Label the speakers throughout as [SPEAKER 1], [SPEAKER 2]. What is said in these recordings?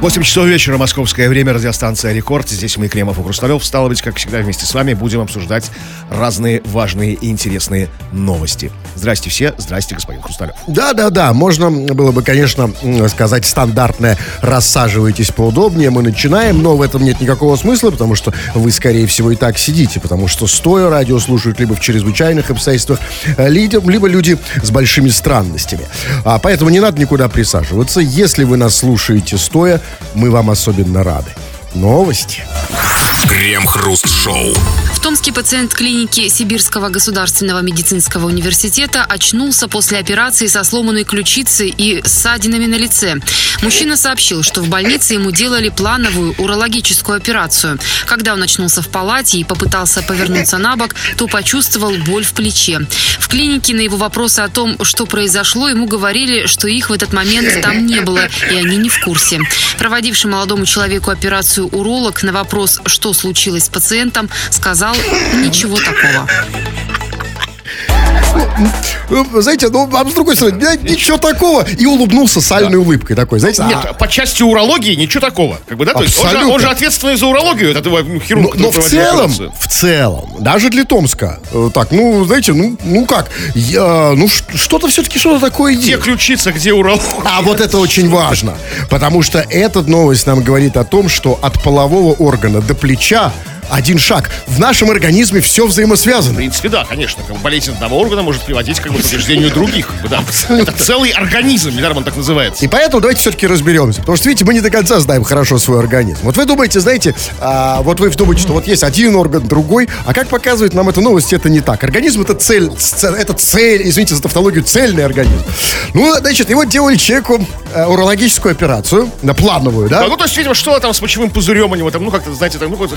[SPEAKER 1] 8 часов вечера, московское время, радиостанция «Рекорд». Здесь мы, Кремов и Хрусталев. Стало быть, как всегда, вместе с вами будем обсуждать разные важные и интересные новости. Здрасте все, здрасте, господин Хрусталев.
[SPEAKER 2] Да-да-да, можно было бы, конечно, сказать стандартное «рассаживайтесь поудобнее», мы начинаем, но в этом нет никакого смысла, потому что вы, скорее всего, и так сидите, потому что стоя радио слушают либо в чрезвычайных обстоятельствах, э, либо люди с большими странностями. А, поэтому не надо никуда присаживаться. Если вы нас слушаете стоя, мы вам особенно рады. Новости.
[SPEAKER 3] Крем-хруст-шоу.
[SPEAKER 4] В Томске пациент клиники Сибирского государственного медицинского университета очнулся после операции со сломанной ключицей и ссадинами на лице. Мужчина сообщил, что в больнице ему делали плановую урологическую операцию. Когда он очнулся в палате и попытался повернуться на бок, то почувствовал боль в плече. В клинике на его вопросы о том, что произошло, ему говорили, что их в этот момент там не было, и они не в курсе. Проводивший молодому человеку операцию уролог на вопрос, что случилось с пациентом, сказал ничего такого.
[SPEAKER 2] Ну, Знаете, ну, а с другой стороны, да, ничего такого. И улыбнулся сальной улыбкой такой, знаете.
[SPEAKER 1] Нет,
[SPEAKER 2] а-
[SPEAKER 1] по части урологии ничего такого. Как бы, да? То есть он же,
[SPEAKER 2] Абсолютно.
[SPEAKER 1] он же ответственный за урологию, этот его
[SPEAKER 2] Но,
[SPEAKER 1] хирург,
[SPEAKER 2] но
[SPEAKER 1] который
[SPEAKER 2] в целом,
[SPEAKER 1] операцию.
[SPEAKER 2] в целом, даже для Томска, э, так, ну, знаете, ну, ну как, я, ну, что-то все-таки, что-то такое
[SPEAKER 1] Где
[SPEAKER 2] есть.
[SPEAKER 1] ключица, где уролог?
[SPEAKER 2] А вот это очень важно, потому что эта новость нам говорит о том, что от полового органа до плеча один шаг. В нашем организме все
[SPEAKER 1] В
[SPEAKER 2] взаимосвязано.
[SPEAKER 1] принципе, да, конечно. Как бы болезнь одного органа может приводить как бы, к повреждению других. как бы, да. Это целый организм, недаром он так называется.
[SPEAKER 2] И поэтому давайте все-таки разберемся. Потому что, видите, мы не до конца знаем хорошо свой организм. Вот вы думаете, знаете, а, вот вы думаете, что вот есть один орган, другой, а как показывает нам эта новость, это не так. Организм это цель, это цель, извините за тавтологию, цельный организм. Ну, значит, его делали человеку э, урологическую операцию, на плановую, да?
[SPEAKER 1] А, ну, то есть, видимо, что там с мочевым пузырем у него, там, ну, как-то, знаете, там, ну, какое-то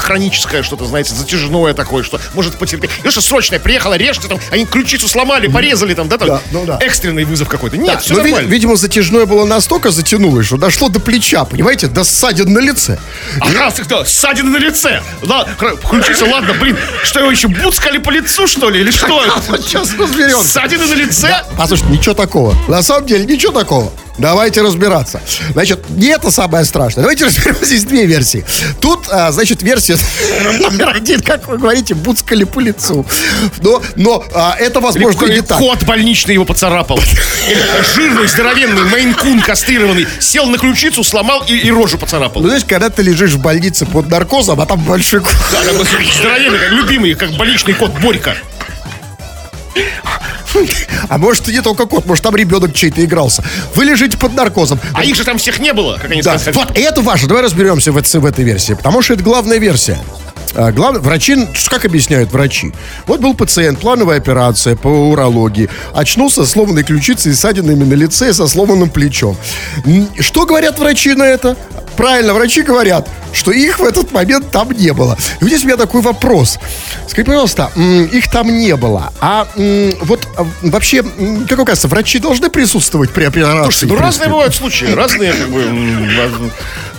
[SPEAKER 1] хроническое что-то, знаете, затяжное такое, что может потерпеть. Ну, что срочное, приехала, режьте, там, они ключицу сломали, порезали, там, да, там,
[SPEAKER 2] Да, ну да.
[SPEAKER 1] экстренный вызов какой-то. Нет, все
[SPEAKER 2] Но, ви-
[SPEAKER 1] нормально.
[SPEAKER 2] видимо, затяжное было настолько затянулось, что дошло до плеча, понимаете, до ссадин на лице.
[SPEAKER 1] Ага, кто? Ссадина на лице. Да, ключица, ладно, блин, что его еще, буцкали по лицу, что ли, или что?
[SPEAKER 2] Сейчас разберемся.
[SPEAKER 1] Ссадина на лице?
[SPEAKER 2] Послушайте, ничего такого. На самом деле, ничего такого. Давайте разбираться. Значит, не это самое страшное. Давайте разберемся. Здесь две версии. Тут, а, значит, версия номер один, как вы говорите, буцкали по лицу. Но, но а, это, возможно, и не так.
[SPEAKER 1] Кот больничный его поцарапал. Или жирный, здоровенный, мейн-кун кастрированный. Сел на ключицу, сломал и, и рожу поцарапал.
[SPEAKER 2] Ну, знаешь, когда ты лежишь в больнице под наркозом, а там большой ку-
[SPEAKER 1] Да, здоровенный, как любимый, как больничный кот Борька.
[SPEAKER 2] А может, и не только кот, может, там ребенок чей-то игрался. Вы лежите под наркозом.
[SPEAKER 1] А их же там всех не было, как они
[SPEAKER 2] Да,
[SPEAKER 1] сказали.
[SPEAKER 2] вот это важно. Давай разберемся в этой версии, потому что это главная версия. А, глав- врачи, ну, как объясняют врачи? Вот был пациент, плановая операция по урологии, очнулся с сломанной ключицей и ссадинами на лице и со сломанным плечом. Что говорят врачи на это? Правильно, врачи говорят, что их в этот момент там не было. И вот здесь у меня такой вопрос. Скажи, пожалуйста, их там не было. А вот а, вообще, как вам кажется, врачи должны присутствовать при операции?
[SPEAKER 1] Слушайте, ну разные бывают случаи, разные, как бы,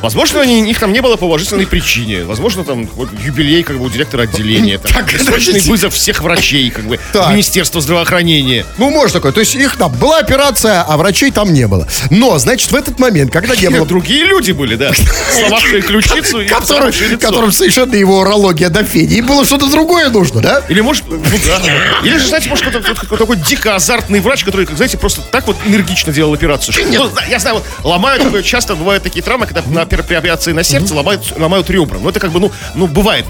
[SPEAKER 1] возможно, они, их там не было по уважительной причине, возможно, там вот, юбилей, как бы, у директора отделения, там,
[SPEAKER 2] Так,
[SPEAKER 1] срочный вызов всех врачей, как бы,
[SPEAKER 2] Так.
[SPEAKER 1] Министерства здравоохранения.
[SPEAKER 2] Ну, может такое. То есть их там была операция, а врачей там не было. Но, значит, в этот момент, когда не было...
[SPEAKER 1] Другие люди были, да, сломавшие ключицу и
[SPEAKER 2] Которым, совершенно его урология до фени. Им было что-то другое нужно, да?
[SPEAKER 1] Или может, ну да. Или же, знаете, может, какой-то, такой дико азартный врач, который, как, знаете, просто так вот энергично делал операцию. ну, я знаю, вот ломают, такое, часто бывают такие травмы, когда на, операции на сердце ломают, ломают ребра. Ну, это как бы, ну, ну бывает.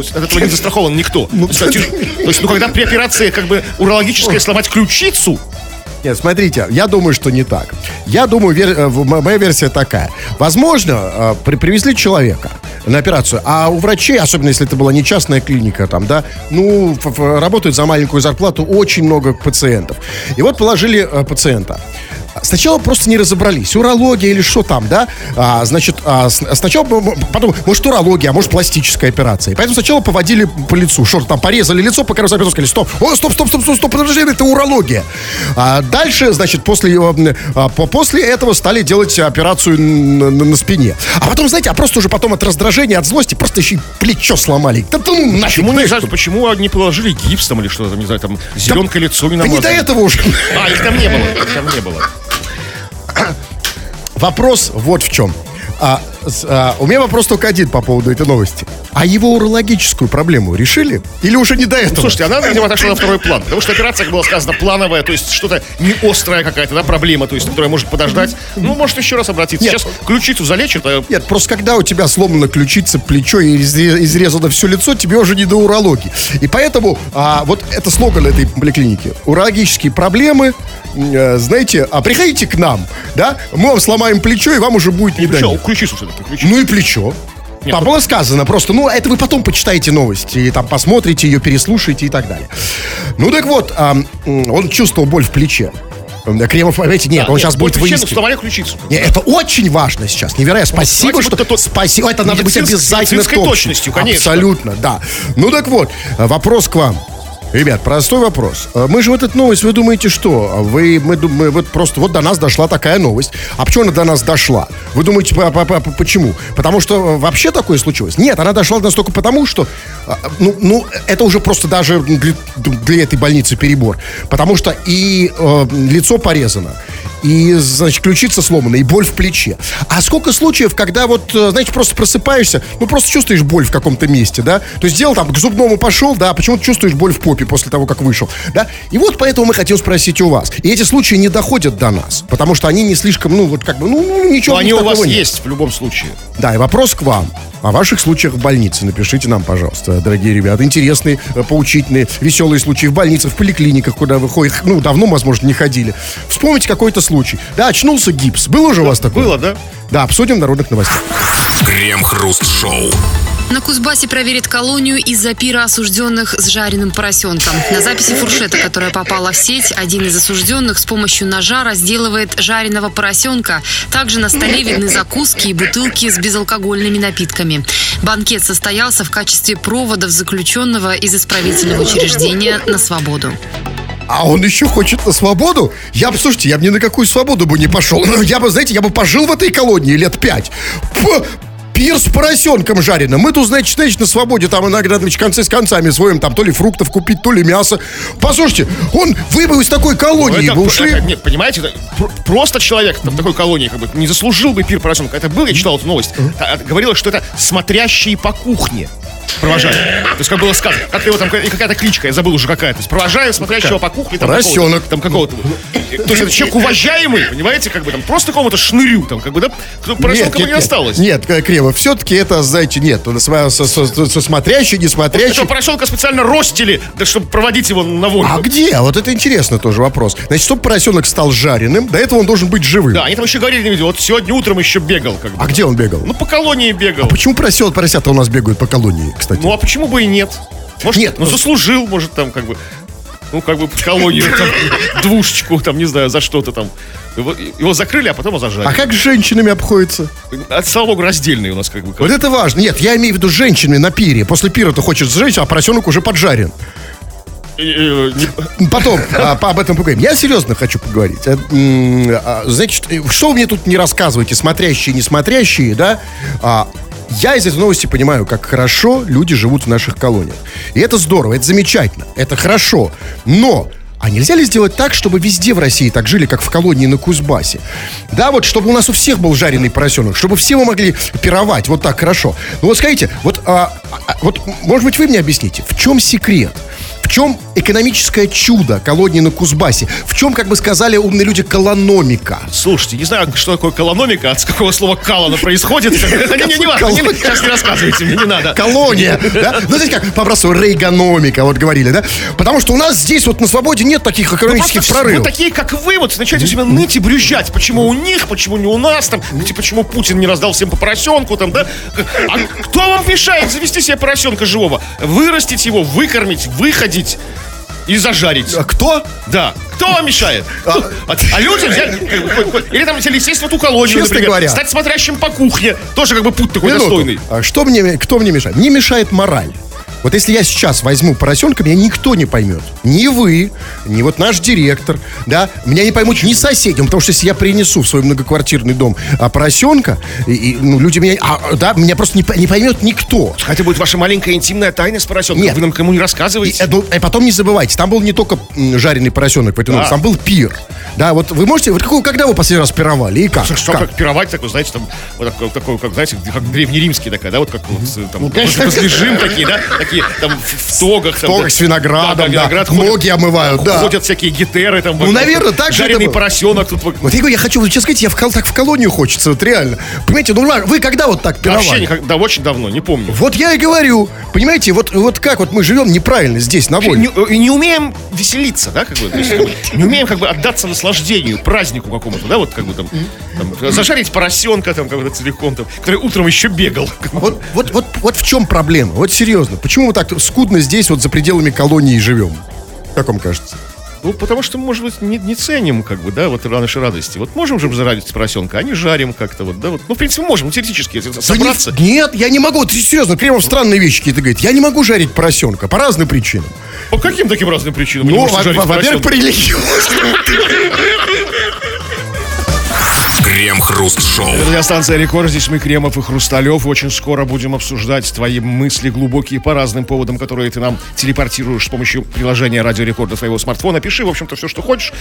[SPEAKER 1] Есть от этого не застрахован никто. То есть, тяж- то есть, ну, когда при операции, как бы, урологической сломать ключицу,
[SPEAKER 2] Нет, смотрите, я думаю, что не так. Я думаю, вер- э, моя версия такая. Возможно, э, при- привезли человека на операцию, а у врачей, особенно если это была не частная клиника, там, да, ну, работают за маленькую зарплату очень много пациентов. И вот положили э, пациента. Сначала просто не разобрались, урология или что там, да? А, значит, а, с- сначала, потом, может, урология, а может, пластическая операция. И поэтому сначала поводили по лицу, что там, порезали лицо, пока разобрались, сказали, стоп, о, стоп, стоп, стоп, стоп, стоп, подожди, это урология. А дальше, значит, после, а, по- после этого стали делать операцию на, на- на спине. А потом, знаете, а просто уже потом от раздражения, от злости, просто еще и плечо сломали. Да, да ну, нафиг,
[SPEAKER 1] почему не,
[SPEAKER 2] знаешь,
[SPEAKER 1] почему не положили гипс там или что-то, не знаю, там, зеленка лицо не
[SPEAKER 2] да не до
[SPEAKER 1] намазали?
[SPEAKER 2] этого уже.
[SPEAKER 1] А, их там не было, их там не было.
[SPEAKER 2] Вопрос вот в чем. А, а, у меня вопрос только один по поводу этой новости. А его урологическую проблему решили? Или уже не до этого?
[SPEAKER 1] Слушайте, она, видимо, отошла на второй план. Потому что операция, как было сказано, плановая, то есть что-то не острая какая-то, да, проблема, то есть, которая может подождать. Ну, может еще раз обратиться.
[SPEAKER 2] Нет.
[SPEAKER 1] Сейчас ключицу залечат, а
[SPEAKER 2] Нет, просто когда у тебя сломана ключица, плечо и изре- изрезано все лицо, тебе уже не до урологии. И поэтому а, вот это слоган этой поликлиники. Урологические проблемы, э, знаете, а приходите к нам, да, мы вам сломаем плечо, и вам уже будет не до
[SPEAKER 1] ключицу ключицу.
[SPEAKER 2] Ну и плечо.
[SPEAKER 1] Нет,
[SPEAKER 2] Там
[SPEAKER 1] ну-
[SPEAKER 2] было сказано просто, ну, это вы потом почитаете новости, и там посмотрите ее, переслушаете и так далее. Ну так вот, а, м, он чувствовал боль в плече. Кремов, понимаете, нет,
[SPEAKER 1] Да,
[SPEAKER 2] он
[SPEAKER 1] нет,
[SPEAKER 2] сейчас будет выискивать.
[SPEAKER 1] сломали ключицу.
[SPEAKER 2] Не, это очень важно сейчас, невероятно. Спасибо,
[SPEAKER 1] давайте
[SPEAKER 2] что...
[SPEAKER 1] вот это-
[SPEAKER 2] Спасибо, это надо быть обязательно точным.
[SPEAKER 1] точностью, конечно.
[SPEAKER 2] Абсолютно, да. Ну так вот, э, вопрос к вам. Ребят, простой вопрос. Э, Мы же вот эту новость, вы думаете, что? Вы, мы, мы вот просто вот до нас дошла такая новость. А почему она до нас дошла? Вы думаете, по- по- по- почему? Потому что э, вообще такое случилось? Нет, она дошла до нас только потому, что, э, ну, ну это уже просто даже для, для этой больницы перебор. Потому что и э, лицо порезано, и, значит, ключица сломана, и боль в плече. А сколько случаев, когда вот, э, знаете, просто просыпаешься, ну, просто чувствуешь боль в каком-то месте, да? То есть сделал там, к зубному пошел, да, а почему-то чувствуешь боль в попе после того, как вышел, да? И вот поэтому мы хотим спросить у вас. И эти случаи не доходят до нас, потому что они не слишком, ну, вот как бы, ну, ничего
[SPEAKER 1] Но они у вас
[SPEAKER 2] нет.
[SPEAKER 1] есть в любом случае.
[SPEAKER 2] Да, и вопрос к вам. О ваших случаях в больнице напишите нам, пожалуйста, дорогие ребята. Интересные, э, поучительные, веселые случаи в больницах, в поликлиниках, куда вы ходите. Ну, давно, возможно, не ходили. Вспомните какой-то случай. Да, очнулся гипс. Был уже у вас такой?
[SPEAKER 1] Было, да?
[SPEAKER 2] Да, обсудим в народных новостях.
[SPEAKER 3] Крем-хруст-шоу.
[SPEAKER 4] На Кузбассе проверят колонию из-за пира осужденных с жареным поросенком. На записи фуршета, которая попала в сеть, один из осужденных с помощью ножа разделывает жареного поросенка. Также на столе видны закуски и бутылки с безалкогольными напитками. Банкет состоялся в качестве проводов заключенного из исправительного учреждения на свободу.
[SPEAKER 2] А он еще хочет на свободу? Я бы, слушайте, я бы ни на какую свободу бы не пошел. Я бы, знаете, я бы пожил в этой колонии лет пять. Пир с поросенком жареным. Мы тут, значит, значит, на свободе там иногда, значит, концы с концами своим там то ли фруктов купить, то ли мясо. Послушайте, он, вы бы из такой колонии
[SPEAKER 1] Это-
[SPEAKER 2] бы ушли.
[SPEAKER 1] это- нет, понимаете, это пр- просто человек там, в такой колонии как бы не заслужил бы пир поросенка. Это был, я читал эту новость. Говорилось, что это смотрящие по кухне провожали. То есть, как было сказано, как его там, и какая-то кличка, я забыл уже какая. То есть, провожаем смотрящего по кухне. Там,
[SPEAKER 2] Поросенок.
[SPEAKER 1] Там какого-то. То есть, это человек уважаемый, понимаете, как бы там, просто какому-то шнырю, там, как бы, да, поросенка не осталось.
[SPEAKER 2] Нет, э, Крева, все-таки это, знаете, нет. Со, смотрящий, не смотрящий.
[SPEAKER 1] Этого поросенка специально ростили, да, чтобы проводить его на волю.
[SPEAKER 2] А где? Вот это интересно тоже вопрос. Значит, чтобы поросенок стал жареным, до этого он должен быть живым.
[SPEAKER 1] Да, они там еще говорили, не видел, вот сегодня утром еще бегал, как бы.
[SPEAKER 2] А где он бегал?
[SPEAKER 1] Ну, по колонии бегал.
[SPEAKER 2] Почему поросят, поросята у нас бегают по колонии, кстати?
[SPEAKER 1] Ну, а почему бы и нет? Может,
[SPEAKER 2] Нет,
[SPEAKER 1] ну,
[SPEAKER 2] ну-
[SPEAKER 1] заслужил, может, там, как бы, ну, как бы, колонию, там, двушечку, там, не знаю, за что-то там. Его, его закрыли, а потом зажали.
[SPEAKER 2] А как с женщинами обходится?
[SPEAKER 1] А, слава богу, раздельный у нас, как бы.
[SPEAKER 2] Вот это важно. Нет, я имею в виду с женщинами на пире. После пира ты хочешь сжечь, а поросенок уже поджарен.
[SPEAKER 1] Э, э,
[SPEAKER 2] Потом а, по- об этом поговорим. Я серьезно хочу поговорить. Э, а, Значит, э, что вы мне тут не рассказываете, смотрящие, не смотрящие, да? А, Я из этой новости понимаю, как хорошо люди живут в наших колониях. И это здорово, это замечательно, это хорошо. Но а нельзя ли сделать так, чтобы везде в России так жили, как в колонии на Кузбассе? Да, вот чтобы у нас у всех был жареный поросенок, чтобы все мы могли пировать вот так хорошо. Ну вот скажите, вот, а, а, вот может быть вы мне объясните, в чем секрет? В чем экономическое чудо колонии на Кузбассе? В чем, как бы сказали умные люди, колономика?
[SPEAKER 1] Слушайте, не знаю, что такое колономика, от какого слова калана происходит. Не, важно, сейчас не рассказывайте мне, не надо.
[SPEAKER 2] Колония, да? Ну, знаете, как по-простому рейгономика, вот говорили, да? Потому что у нас здесь вот на свободе нет таких
[SPEAKER 1] Ну,
[SPEAKER 2] экономических прорывов.
[SPEAKER 1] Такие, как вы, вот начинаете себя ныть и брюзжать. Почему у них, почему не у нас, там, где- почему Путин не раздал всем по поросенку, там, да? А кто вам мешает завести себе поросенка живого? Вырастить его, выкормить, выходить и зажарить.
[SPEAKER 2] А кто?
[SPEAKER 1] Да. Кто вам мешает?
[SPEAKER 2] А-
[SPEAKER 1] А, а люди взяли, или там взяли сесть в эту колонию,
[SPEAKER 2] Честно
[SPEAKER 1] например,
[SPEAKER 2] говоря.
[SPEAKER 1] стать смотрящим по кухне. Тоже как бы путь такой
[SPEAKER 2] Минуту.
[SPEAKER 1] достойный.
[SPEAKER 2] А что мне, кто мне мешает? Мне мешает мораль. Вот если я сейчас возьму поросенка, меня никто не поймет. Ни вы, ни вот наш директор, да, меня не поймут ни соседи, потому что если я принесу в свой многоквартирный дом а, поросенка, и, и, ну, люди меня, а, да, меня просто не, не поймет никто.
[SPEAKER 1] Хотя будет ваша маленькая интимная тайна с поросенком.
[SPEAKER 2] Нет.
[SPEAKER 1] Вы нам кому не
[SPEAKER 2] И,
[SPEAKER 1] рассказываете.
[SPEAKER 2] э, ну, и потом не забывайте, там был не только жареный поросенок,
[SPEAKER 1] Да.
[SPEAKER 2] там был пир. Да, вот вы можете, вот какой- когда вы последний раз пировали и как?
[SPEAKER 1] Что,
[SPEAKER 2] Как?
[SPEAKER 1] как пировать такой, знаете, там, вот такой, такой, как, знаете, как древнеримский такая, да, вот как вот, там,
[SPEAKER 2] Ну, конечно.
[SPEAKER 1] возле жим такие, да, такие, там, в, в тогах. Там,
[SPEAKER 2] Тогах
[SPEAKER 1] да,
[SPEAKER 2] с виноградом,
[SPEAKER 1] да,
[SPEAKER 2] да,
[SPEAKER 1] виноград,
[SPEAKER 2] ноги омывают, да.
[SPEAKER 1] Ходят всякие гитеры, там.
[SPEAKER 2] Ну,
[SPEAKER 1] вот,
[SPEAKER 2] наверное, так же
[SPEAKER 1] Жареный
[SPEAKER 2] это
[SPEAKER 1] поросенок тут. вот.
[SPEAKER 2] Я говорю, я хочу, вот сейчас сказать, я в, так в колонию хочется, вот реально. Понимаете, ну вы когда вот так пировали?
[SPEAKER 1] Вообще никак, да, очень давно, не помню.
[SPEAKER 2] Вот я и говорю, понимаете, вот, вот как вот мы живем неправильно здесь, на воле.
[SPEAKER 1] Не, и не умеем веселиться, да, как бы, то есть, как бы, не умеем как бы отдаться наслаждению, празднику какому-то, да, вот как бы там, там, зажарить поросенка там как бы целиком, там, который утром еще бегал.
[SPEAKER 2] Вот, вот, вот, вот в чем проблема? Вот серьезно, почему мы так скудно здесь вот за пределами колонии живем? Как вам кажется?
[SPEAKER 1] Ну, потому что, может быть, не, не ценим, как бы, да, вот наши радости. Вот можем же зарадить поросенка, а не жарим как-то, вот, да, вот. Ну, в принципе, можем, теоретически, если
[SPEAKER 2] Да
[SPEAKER 1] собраться.
[SPEAKER 2] не- нет, я не могу, ты серьезно, Кремов странные вещи какие-то говорит. Я не могу жарить поросенка по разным причинам.
[SPEAKER 1] По каким таким разным причинам?
[SPEAKER 2] Ну,
[SPEAKER 1] можете
[SPEAKER 2] во- во- во-первых, по религиозному.
[SPEAKER 3] Крем-хруст-шоу.
[SPEAKER 1] Радиостанция «Рекорд». Здесь мы, Кремов и Хрусталев. Очень скоро будем обсуждать твои мысли глубокие по разным поводам, которые ты нам телепортируешь с помощью приложения «Радио Рекорд» до своего смартфона. Пиши, в общем-то, все, что хочешь.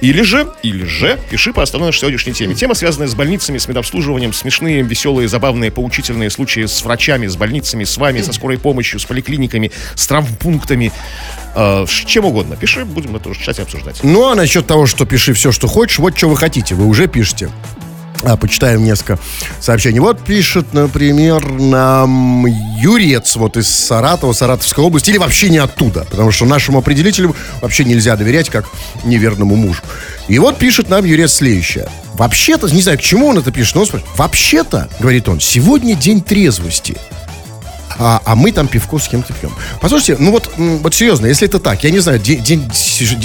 [SPEAKER 1] Или же, или же, пиши по основной нашей сегодняшней теме. Тема, связанная с больницами, с медобслуживанием, смешные, веселые, забавные, поучительные случаи с врачами, с больницами, с вами, со скорой помощью, с поликлиниками, с травмпунктами. Э, с чем угодно. Пиши, будем это уже читать и обсуждать.
[SPEAKER 2] Ну, а насчет того, что пиши все, что хочешь, вот что вы хотите, вы уже пишете. А, почитаем несколько сообщений. Вот пишет, например, нам Юрец вот из Саратова, Саратовской области, или вообще не оттуда, потому что нашему определителю вообще нельзя доверять, как неверному мужу. И вот пишет нам Юрец следующее. Вообще-то, не знаю, к чему он это пишет, но он спрашивает, вообще-то, говорит он, сегодня день трезвости. А, а мы там пивко с кем-то пьем. Послушайте, ну вот, вот серьезно, если это так, я не знаю, день, день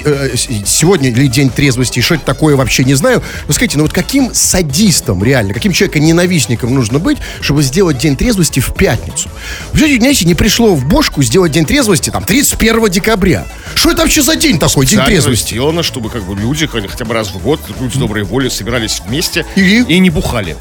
[SPEAKER 2] э, сегодня или день трезвости, и что это такое, вообще не знаю. Но скажите, ну вот каким садистом реально, каким человеком-ненавистником нужно быть, чтобы сделать день трезвости в пятницу? Вообще, знаете, не пришло в бошку сделать день трезвости там 31 декабря. Что это вообще за день такой, день трезвости?
[SPEAKER 1] сделано, чтобы как бы люди хотя бы раз в год, люди доброй воли, собирались вместе
[SPEAKER 2] Или-
[SPEAKER 1] и не бухали.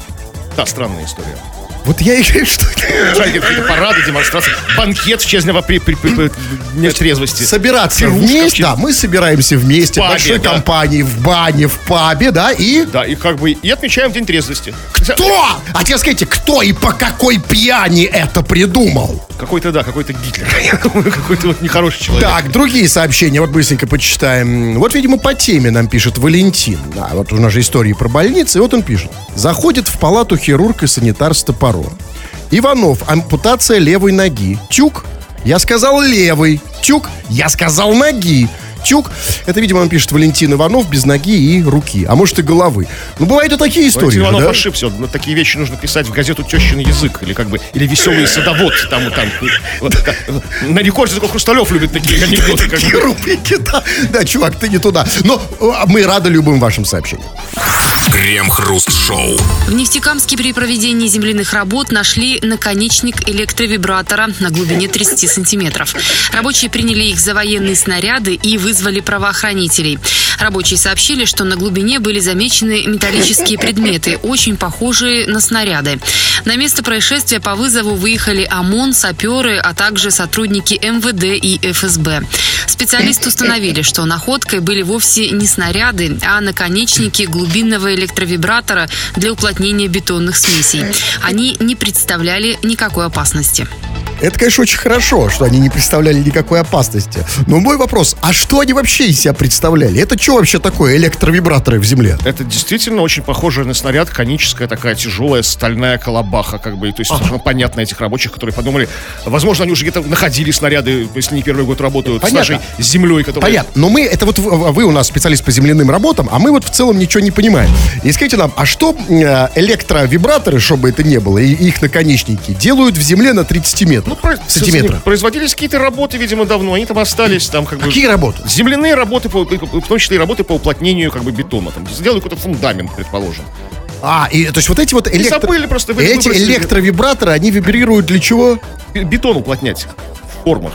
[SPEAKER 1] Да, странная история.
[SPEAKER 2] Вот я и что
[SPEAKER 1] парады, демонстрации, банкет в честь при, при, при- при- дня трезвости.
[SPEAKER 2] собираться
[SPEAKER 1] Пирушка
[SPEAKER 2] вместе, да, мы собираемся вместе,
[SPEAKER 1] В пабе,
[SPEAKER 2] большой
[SPEAKER 1] да.
[SPEAKER 2] компании, в бане, в пабе, да, и...
[SPEAKER 1] Да, и как бы и отмечаем день трезвости.
[SPEAKER 2] Кто? А теперь скажите, кто и по какой пьяни это придумал?
[SPEAKER 1] Какой-то, да, какой-то Гитлер. Какой-то вот нехороший человек.
[SPEAKER 2] Так, другие сообщения, вот быстренько почитаем. Вот, видимо, по теме нам пишет Валентин. Да, вот у нас же истории про больницы, и вот он пишет. Заходит в палату хирург и санитар с топором. Иванов, ампутация левой ноги. Тюк, я сказал левый. Тюк, я сказал ноги. Тюк, это, видимо, он пишет Валентин Иванов без ноги и руки, а может и головы. Ну, бывают и такие истории.
[SPEAKER 1] Валентин Иванов
[SPEAKER 2] да?
[SPEAKER 1] ошибся. Вот такие вещи нужно писать в газету «Тещин язык» или как бы, или «Веселый садовод». Там, там, вот, как- на рекорде только Хрусталев любит такие анекдоты. Как
[SPEAKER 2] Такие рубрики, да. Да, чувак, ты не туда. Но э, мы рады любым вашим сообщениям.
[SPEAKER 3] Крем-хруст-шоу.
[SPEAKER 4] В Нефтекамске при проведении земляных работ нашли наконечник электровибратора на глубине 30 сантиметров. Рабочие приняли их за военные снаряды и вызвали правоохранителей. Рабочие сообщили, что на глубине были замечены металлические предметы, очень похожие на снаряды. На место происшествия по вызову выехали ОМОН, саперы, а также сотрудники МВД и ФСБ. Специалисты установили, что находкой были вовсе не снаряды, а наконечники глубинного электровибратора для уплотнения бетонных смесей. Они не представляли никакой опасности.
[SPEAKER 2] Это, конечно, очень хорошо, что они не представляли никакой опасности. Но мой вопрос, а что они вообще из себя представляли? Это что вообще такое электровибраторы в земле?
[SPEAKER 1] Это действительно очень похоже на снаряд, коническая такая тяжелая стальная колобаха, как бы, то есть совершенно понятно этих рабочих, которые подумали, возможно, они уже где-то находили снаряды, если не первый год работают
[SPEAKER 2] Понятно.
[SPEAKER 1] с нашей землей, которая...
[SPEAKER 2] Понятно, но мы, это вот вы у нас специалист по земляным работам, а мы вот в целом ничего не понимаем. И скажите нам, а что э, электровибраторы, чтобы это не было, и их наконечники, делают в земле на 30 метров?
[SPEAKER 1] Ну, про-
[SPEAKER 2] сантиметров.
[SPEAKER 1] Производились какие-то работы, видимо, давно, они там остались, там как бы...
[SPEAKER 2] Какие работы?
[SPEAKER 1] Земляные работы, по- в том числе и работы по уплотнению как бы бетона. Там сделали какой-то фундамент, предположим.
[SPEAKER 2] А, и, то есть вот эти вот электро...
[SPEAKER 1] забыли просто,
[SPEAKER 2] Эти
[SPEAKER 1] выбросили.
[SPEAKER 2] электровибраторы, они вибрируют для чего?
[SPEAKER 1] Бетон уплотнять. Формах.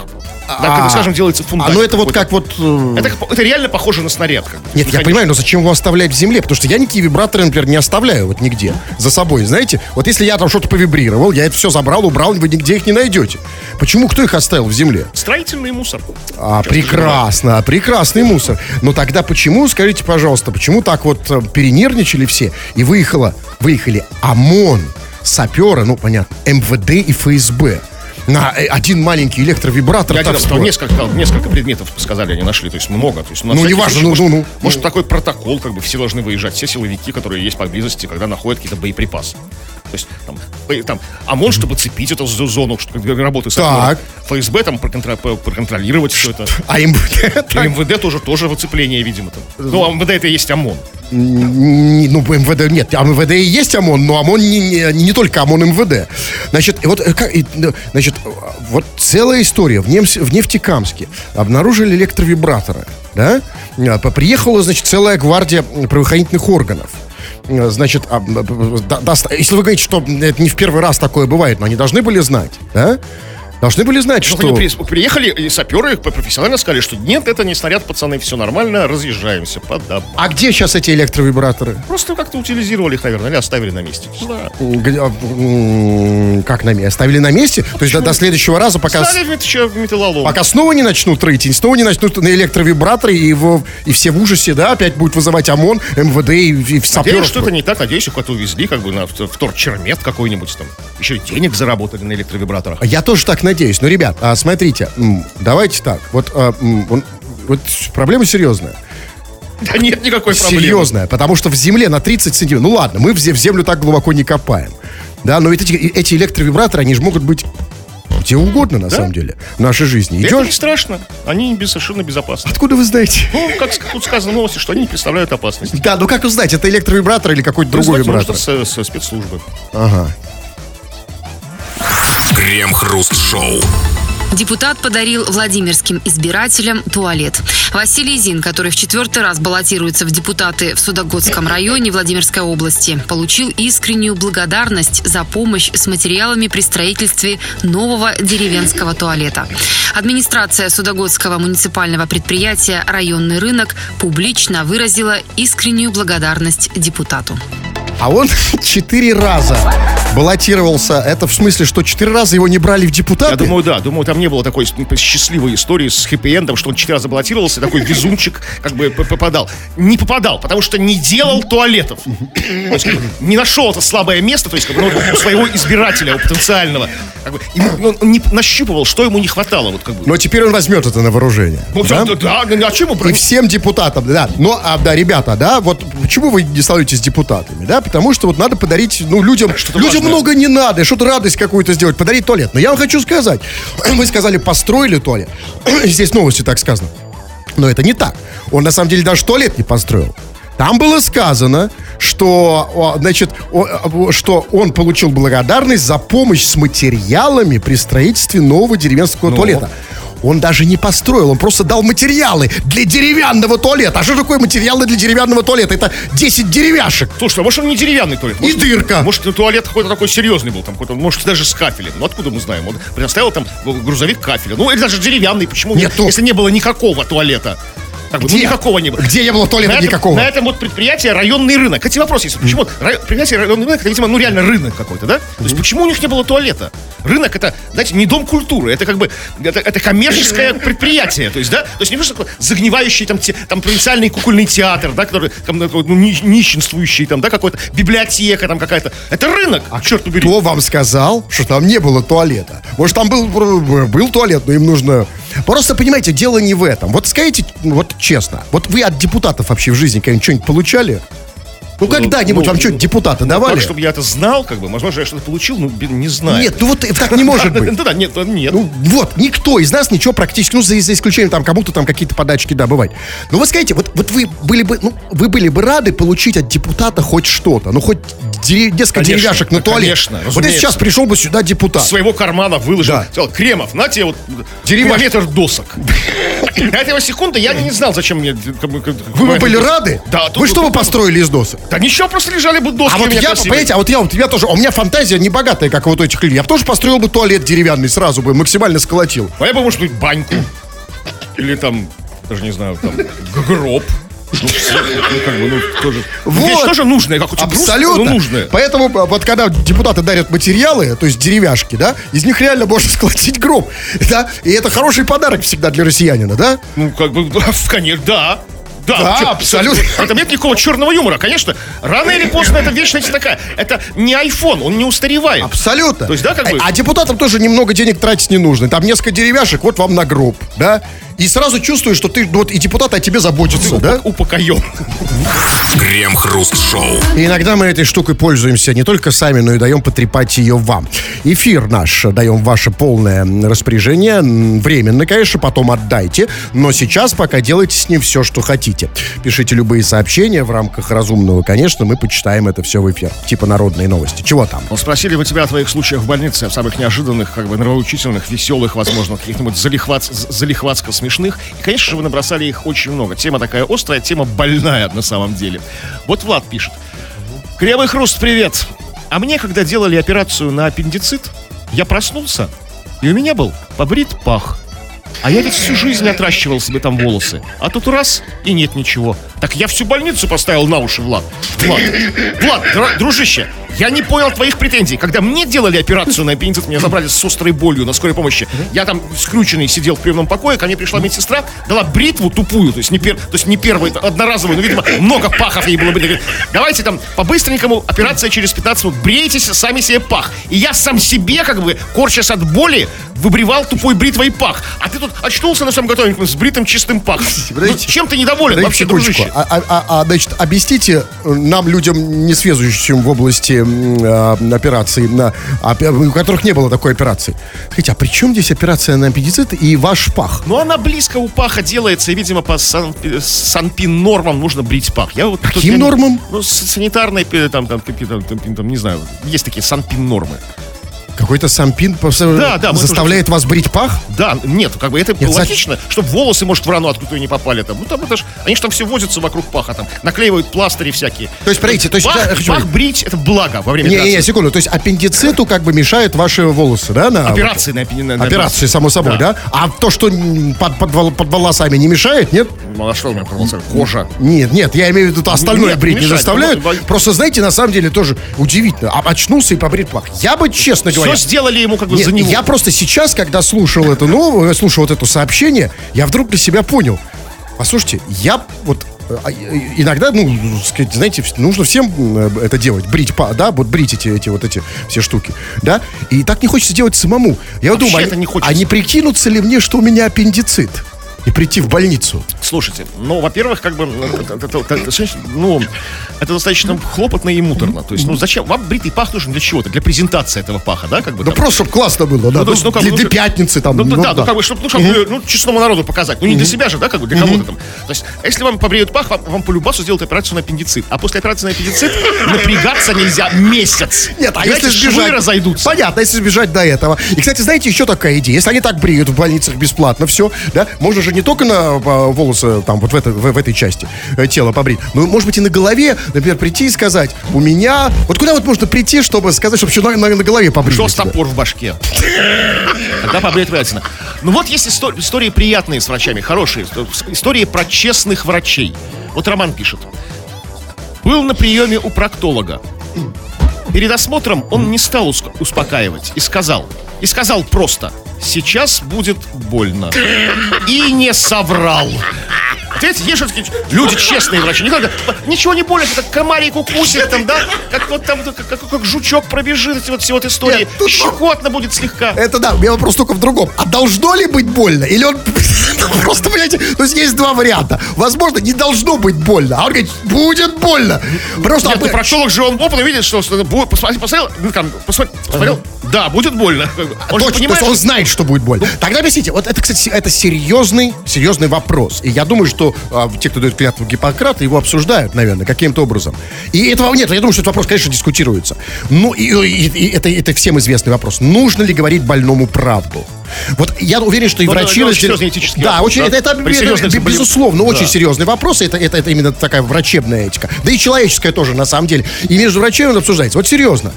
[SPEAKER 1] Да,
[SPEAKER 2] А,
[SPEAKER 1] когда, скажем, делается
[SPEAKER 2] А
[SPEAKER 1] фундамент.
[SPEAKER 2] ну это вот как вот... э,
[SPEAKER 1] Это, как- это реально похоже на снаряд. Как бы.
[SPEAKER 2] Нет, я понимаю, но зачем его оставлять в земле? Потому что я никакие вибраторы, например, не оставляю вот нигде за собой, знаете? Вот если я там что-то повибрировал, я это все забрал, убрал, вы нигде их не найдете. Почему? Кто их оставил в земле?
[SPEAKER 1] Строительный мусор.
[SPEAKER 2] А, прекрасно, прекрасный мусор. Но тогда почему, скажите, пожалуйста, почему так вот э, перенервничали все и выехала, выехали ОМОН, саперы, ну, понятно, МВД и ФСБ на э, один маленький электровибратор.
[SPEAKER 1] Я говорю,
[SPEAKER 2] строят?
[SPEAKER 1] несколько, несколько предметов сказали, они нашли, то есть много. То есть,
[SPEAKER 2] Ну, неважно,
[SPEAKER 1] случай,
[SPEAKER 2] ну,
[SPEAKER 1] может,
[SPEAKER 2] ну, ну.
[SPEAKER 1] Может, такой протокол, как бы все должны выезжать, все силовики, которые есть поблизости, когда находят какие-то боеприпасы. То есть там, э, там ОМОН, чтобы цепить эту зо- зону, чтобы работы
[SPEAKER 2] Так.
[SPEAKER 1] ФСБ там проконтролировать все это.
[SPEAKER 2] А МВД?
[SPEAKER 1] И МВД тоже, тоже выцепление, видимо. Там. Ну, а МВД это и есть ОМОН.
[SPEAKER 2] Ну, МВД нет, а МВД и есть ОМОН, но ОМОН не, не, не только ОМОН МВД. Значит, вот, э, как, значит, э, вот целая история. В, Немс- в Нефтекамске обнаружили электровибраторы, да? А, по- Приехала, значит, целая гвардия правоохранительных органов. Э, Значит, а, да- даст- если вы говорите, что это не в первый раз такое бывает, но они должны были знать, да? Должны были знать,
[SPEAKER 1] Ну,
[SPEAKER 2] что...
[SPEAKER 1] они при- приехали, и саперы профессионально сказали, что нет, это не снаряд, пацаны, все нормально, разъезжаемся по домам.
[SPEAKER 2] А где сейчас эти электровибраторы?
[SPEAKER 1] Просто как-то утилизировали их, наверное, или оставили на месте.
[SPEAKER 2] Где- а, Как на месте? Оставили на месте? То есть до, до следующего раза, пока,
[SPEAKER 1] в металлолом.
[SPEAKER 2] пока снова не начнут рыть, снова не начнут на электровибраторы, и, в- и все в ужасе, да, опять будет вызывать ОМОН, МВД и, и
[SPEAKER 1] Надеюсь,
[SPEAKER 2] саперов.
[SPEAKER 1] что это не так. Надеюсь, их куда-то увезли, как бы на в- вторчермет какой-нибудь там. Еще и денег заработали на электровибраторах.
[SPEAKER 2] Я тоже так надеюсь. Но, ребят, а, смотрите, давайте так. Вот, а, он- вот проблема серьезная.
[SPEAKER 1] Да нет никакой проблемы.
[SPEAKER 2] Серьезная, потому что в земле на 30 сантиметров, ну ладно, мы в зе- в землю так глубоко не копаем. Да, но ведь эти, эти электровибраторы, они же могут быть где угодно, на самом деле, в нашей жизни.
[SPEAKER 1] Это не
[SPEAKER 2] Идешь,
[SPEAKER 1] страшно. Они без- совершенно безопасны.
[SPEAKER 2] откуда вы знаете?
[SPEAKER 1] Ну, как тут сказано в новости, что они не представляют опасности.
[SPEAKER 2] Да, ну как узнать, это электровибратор или какой-то другой вибратор?
[SPEAKER 1] нужно со, со спецслужбы.
[SPEAKER 2] Ага.
[SPEAKER 3] Крем-хруст-шоу.
[SPEAKER 4] Депутат подарил владимирским избирателям туалет. Василий Зин, который в четвертый раз баллотируется в депутаты в Судогодском районе Владимирской области, получил искреннюю благодарность за помощь с материалами при строительстве нового деревенского туалета. Администрация Судогодского муниципального предприятия «Районный рынок» публично выразила искреннюю благодарность депутату.
[SPEAKER 2] А он четыре раза баллотировался. Это в смысле, что четыре раза его не брали в депутаты?
[SPEAKER 1] Я думаю, да. Думаю, там не было такой ну, счастливой истории с хэппи-эндом, что он четыре раза баллотировался, такой везунчик как бы попадал. Не попадал, потому что не делал туалетов. То есть, как бы, не нашел это слабое место, то есть как бы, ну, у своего избирателя, у потенциального. Как бы, ему- он, он не нащупывал, что ему не хватало. Вот, как бы.
[SPEAKER 2] Но теперь он возьмет это на вооружение.
[SPEAKER 1] Ну,
[SPEAKER 2] да?
[SPEAKER 1] да, да, а чем ему
[SPEAKER 2] И всем депутатам, да. Но, а, да, ребята, да, вот почему вы не становитесь депутатами, да? Потому что вот надо подарить, ну, людям,
[SPEAKER 1] Что-то
[SPEAKER 2] людям
[SPEAKER 1] важное.
[SPEAKER 2] много не надо, что-то радость какую-то сделать, подарить туалет. Но я вам хочу сказать, вы сказали, построили туалет. Здесь новости так сказано. Но это не так. Он на самом деле даже туалет не построил. Там было сказано, что, значит, что он получил благодарность за помощь с материалами при строительстве нового деревенского туалета. Он даже не построил, он просто дал материалы для деревянного туалета. А что такое материалы для деревянного туалета? Это 10 деревяшек.
[SPEAKER 1] Слушай, а может он не деревянный туалет?
[SPEAKER 2] И
[SPEAKER 1] Может,
[SPEAKER 2] дырка.
[SPEAKER 1] Может, ну, туалет какой-то такой серьезный был, там какой-то, может, даже с кафелем. Ну, откуда мы знаем? Он предоставил там грузовик кафеля. Ну, или даже деревянный. Почему?
[SPEAKER 2] Нет,
[SPEAKER 1] Если не было никакого туалета. Как бы, ну,
[SPEAKER 2] Где?
[SPEAKER 1] никакого не было.
[SPEAKER 2] Где не было туалета
[SPEAKER 1] на этом,
[SPEAKER 2] никакого?
[SPEAKER 1] На этом вот предприятие районный рынок. Кстати, вопрос есть. Почему рай- предприятие районный рынок, это, видимо, ну реально рынок какой-то, да? То есть почему у них не было туалета? Рынок это, знаете, не дом культуры, это как бы, это, это коммерческое предприятие, то есть, да? То есть не просто такой загнивающий там, те- там провинциальный кукольный театр, да, который, там, ну, ни- нищенствующий, там, да, какой-то библиотека там какая-то. Это рынок, черт побери.
[SPEAKER 2] Кто вам сказал, что там не было туалета? Может, там был, был туалет, но им нужно... Просто, понимаете, дело не в этом. Вот скажите, вот честно, вот вы от депутатов вообще в жизни когда-нибудь что-нибудь получали? Ну, когда-нибудь
[SPEAKER 1] ну,
[SPEAKER 2] вам что-нибудь депутаты давали?
[SPEAKER 1] Так, чтобы я это знал, как бы, возможно, я что-то получил, ну, не знаю.
[SPEAKER 2] Нет, ну вот так не может быть.
[SPEAKER 1] Да, да, нет, нет.
[SPEAKER 2] Ну, вот, никто из нас ничего практически, ну, за, за исключением там кому-то там какие-то подачки, да, бывает. Но вы скажите, вот, вот вы были бы, ну, вы были бы рады получить от депутата хоть что-то, ну, хоть дери- несколько
[SPEAKER 1] Конечно,
[SPEAKER 2] деревяшек на туалет.
[SPEAKER 1] конечно,
[SPEAKER 2] вот если сейчас пришел бы сюда депутат.
[SPEAKER 1] своего кармана выложил.
[SPEAKER 2] Да.
[SPEAKER 1] Сказал, Кремов, на тебе вот
[SPEAKER 2] Деревяшки.
[SPEAKER 1] километр досок. На этого секунды я не знал, зачем мне... как-
[SPEAKER 2] Вы бы были рады?
[SPEAKER 1] Да.
[SPEAKER 2] Вы что бы построили из досок?
[SPEAKER 1] Да ничего, просто лежали бы доски
[SPEAKER 2] А вот я,
[SPEAKER 1] красивые.
[SPEAKER 2] понимаете, а вот я, вот я тоже, у меня фантазия не богатая, как вот у этих людей. Я бы тоже построил бы туалет деревянный сразу бы, максимально сколотил.
[SPEAKER 1] А я бы, может быть, баньку. Или там, даже не знаю, там, гроб. Ну, ну, как бы, ну, тоже.
[SPEAKER 2] Вот.
[SPEAKER 1] Вещь тоже нужная, как у тебя
[SPEAKER 2] Абсолютно.
[SPEAKER 1] Ну, нужная.
[SPEAKER 2] Поэтому а, вот когда депутаты дарят материалы, то есть деревяшки, да, из них реально можно сколотить гроб, да, и это хороший подарок всегда для россиянина, да?
[SPEAKER 1] Ну, как бы, да, конечно, да. Да,
[SPEAKER 2] Да,
[SPEAKER 1] чё-
[SPEAKER 2] абсолютно.
[SPEAKER 1] В этом нет никакого черного юмора. Конечно, рано или поздно это вечность такая. Это не iPhone, он не устаревает.
[SPEAKER 2] Абсолютно.
[SPEAKER 1] То есть, да, как бы-
[SPEAKER 2] А, а депутатам тоже немного денег тратить не нужно. Там несколько деревяшек, вот вам на гроб, да? И сразу чувствуешь, что ты, вот и депутаты о тебе заботятся, да?
[SPEAKER 1] Упокоен.
[SPEAKER 3] Крем-хруст-шоу.
[SPEAKER 2] И иногда мы этой штукой пользуемся не только сами, но и даем потрепать ее вам. Эфир наш даем ваше полное распоряжение. Временно, конечно, потом отдайте. Но сейчас пока делайте с ним все, что хотите. Пишите любые сообщения в рамках разумного, конечно. Мы почитаем это все в эфир. Типа народные новости. Чего там?
[SPEAKER 1] Ну, спросили мы тебя о твоих случаях в больнице, в самых неожиданных, как бы нравоучительных, веселых, возможно, каких-нибудь залихвац, залихватско смешных. И, конечно же, вы набросали их очень много. Тема такая острая, тема больная на самом деле. Вот Влад пишет. Кривый хруст, привет. А мне, когда делали операцию на аппендицит, я проснулся, и у меня был побрит пах. А я ведь всю жизнь отращивал себе там волосы. А тут раз, и нет ничего. Так я всю больницу поставил на уши, Влад. Влад, Влад, дружище, я не понял твоих претензий. Когда мне делали операцию на аппендицит, меня забрали с острой болью на скорой помощи. Я там скрюченный сидел в приемном покое, ко мне пришла медсестра, дала бритву тупую, то есть не, пер, то есть не первую, одноразовую, но, видимо, много пахов ей было бы. Говорит, Давайте там по-быстренькому, операция через 15 минут, брейтесь сами себе пах. И я сам себе, как бы, корчась от боли, выбривал тупой бритвой пах. А ты тут очнулся на своем готовеньком с бритым чистым пахом. Ну, чем ты недоволен вообще, дружище?
[SPEAKER 2] А, а- а- а, значит, объясните э, нам, людям, не связывающим в области м, а, операций, на, у которых не было такой операции. Скажите, а при чем здесь операция на аппендицит и ваш пах?
[SPEAKER 1] Ну, она близко у паха делается, и, видимо, по сан- санпин нормам нужно брить пах. Я вот тут
[SPEAKER 2] Каким
[SPEAKER 1] я
[SPEAKER 2] нормам?
[SPEAKER 1] Ну, с- санитарной, пе- там, там, там, там, там, не знаю, есть такие санпин нормы.
[SPEAKER 2] Какой-то сампин
[SPEAKER 1] Да, да,
[SPEAKER 2] заставляет вас брить пах?
[SPEAKER 1] Да, нет, как бы это
[SPEAKER 2] Нет,
[SPEAKER 1] логично, чтобы волосы, может, в рану откуда не попали там. Ну, там это ж, они же там все возятся вокруг паха, там, наклеивают пластыри всякие.
[SPEAKER 2] То есть, смотрите, то есть...
[SPEAKER 1] Пах,
[SPEAKER 2] я хочу
[SPEAKER 1] пах брить, это благо во время
[SPEAKER 2] Не, не, не,
[SPEAKER 1] операции.
[SPEAKER 2] секунду. То есть аппендициту как бы мешают ваши волосы, да? На,
[SPEAKER 1] Операции на, на, на
[SPEAKER 2] Операции, само собой, да.
[SPEAKER 1] Да.
[SPEAKER 2] А то, что под, под, под волосами не мешает, нет?
[SPEAKER 1] Ну, а что у меня проволоцировать? Кожа.
[SPEAKER 2] Нет, нет, я имею в виду, остальное
[SPEAKER 1] Нет,
[SPEAKER 2] брить не
[SPEAKER 1] мешает.
[SPEAKER 2] заставляют.
[SPEAKER 1] Ну, ну,
[SPEAKER 2] Просто, знаете, на самом деле тоже удивительно. А, очнулся и побрит пах. Я бы, честно говоря...
[SPEAKER 1] Все сделали ему как бы
[SPEAKER 2] Нет,
[SPEAKER 1] за него.
[SPEAKER 2] я просто сейчас, когда слушал это новое, слушал вот это сообщение, я вдруг для себя понял. Послушайте, я вот э, а, э, иногда, ну, сказать, знаете, нужно всем э, это делать, брить, да, вот брить эти, эти вот эти все штуки, да, и так не хочется делать самому. Я
[SPEAKER 1] Вообще
[SPEAKER 2] думаю,
[SPEAKER 1] это
[SPEAKER 2] а-
[SPEAKER 1] не хочется.
[SPEAKER 2] а не прикинуться ли мне, что у меня аппендицит? И прийти в больницу.
[SPEAKER 1] Слушайте, ну, во-первых, как бы, это, это- это- ну, это достаточно хлопотно и муторно. То есть, ну, зачем? Вам бритый пах нужен для чего-то? Для презентации этого паха, да, как бы?
[SPEAKER 2] Да
[SPEAKER 1] там?
[SPEAKER 2] просто, чтобы классно было, да.
[SPEAKER 1] Ну, то есть, ну, как
[SPEAKER 2] для,
[SPEAKER 1] бы,
[SPEAKER 2] для
[SPEAKER 1] ну,
[SPEAKER 2] пятницы там.
[SPEAKER 1] Ну,
[SPEAKER 2] ну,
[SPEAKER 1] да, ну, как бы, чтобы, ну, чтобы, ну, честному народу показать. Ну, не для себя же, да, как бы, для кого-то там. То есть, если вам побреют пах, вам, вам по любасу сделают операцию на аппендицит. А после операции на аппендицит напрягаться нельзя месяц.
[SPEAKER 2] Нет, а
[SPEAKER 1] Понимаете,
[SPEAKER 2] если сбежать...
[SPEAKER 1] разойдутся.
[SPEAKER 2] Понятно, если сбежать до этого. И, кстати, знаете, еще такая идея. Если они так бреют в больницах бесплатно все, да, можно же не только на волосы, там, вот в, это- в, в этой части э, тела побрить, но, может быть, и на голове, например, прийти и сказать, у меня... Вот куда вот можно прийти, чтобы сказать, чтобы еще на, на- на голове побрить?
[SPEAKER 1] Что с топор в башке? Тогда побреет врятина. Ну вот есть истор- истории приятные с врачами, хорошие. Истории про честных врачей. Вот Роман пишет. Был на приеме у проктолога. Перед осмотром он не стал успокаивать и сказал, и сказал просто, сейчас будет больно. И не соврал. Видите, есть люди честные врачи. Не надо, ничего не болит, как комарик укусит там, да? Как вот там, как, как- как жучок пробежит, вот все вот истории.
[SPEAKER 2] Нет, тут-
[SPEAKER 1] Щекотно будет слегка.
[SPEAKER 2] Это да, у меня вопрос только в другом. А должно ли быть больно? Или он просто, понимаете, то есть есть два варианта. Возможно, не должно быть больно. А он говорит, будет больно. Просто
[SPEAKER 1] Нет,
[SPEAKER 2] а мы-
[SPEAKER 1] ну, проктолог же он опытно видит, что, что будет- посмотри- посмотрел, ну, там, посмотрел, да, будет больно. Он же
[SPEAKER 2] Точно,
[SPEAKER 1] понимает,
[SPEAKER 2] то есть он
[SPEAKER 1] что-
[SPEAKER 2] знает, что будет больно. Тогда объясните, вот это, кстати, это серьезный, серьезный вопрос. И я думаю, что а, те, кто дает клятву Гиппократа, его обсуждают, наверное, каким-то образом. И этого нет. Я думаю, что этот вопрос, конечно, дискутируется. Ну, и, и- и это, это всем известный вопрос. Нужно ли говорить больному правду? Вот я уверен, что и
[SPEAKER 1] Ну, это
[SPEAKER 2] врачи...
[SPEAKER 1] очень
[SPEAKER 2] разделя-
[SPEAKER 1] серьезный этический
[SPEAKER 2] Да,
[SPEAKER 1] вопрос,
[SPEAKER 2] очень,
[SPEAKER 1] да?
[SPEAKER 2] это, это, это, безусловно, очень
[SPEAKER 1] Да.
[SPEAKER 2] серьезный вопрос. Это, это, это именно такая врачебная этика. Да и человеческая тоже, на самом деле. И между врачами он обсуждается. Вот серьезно.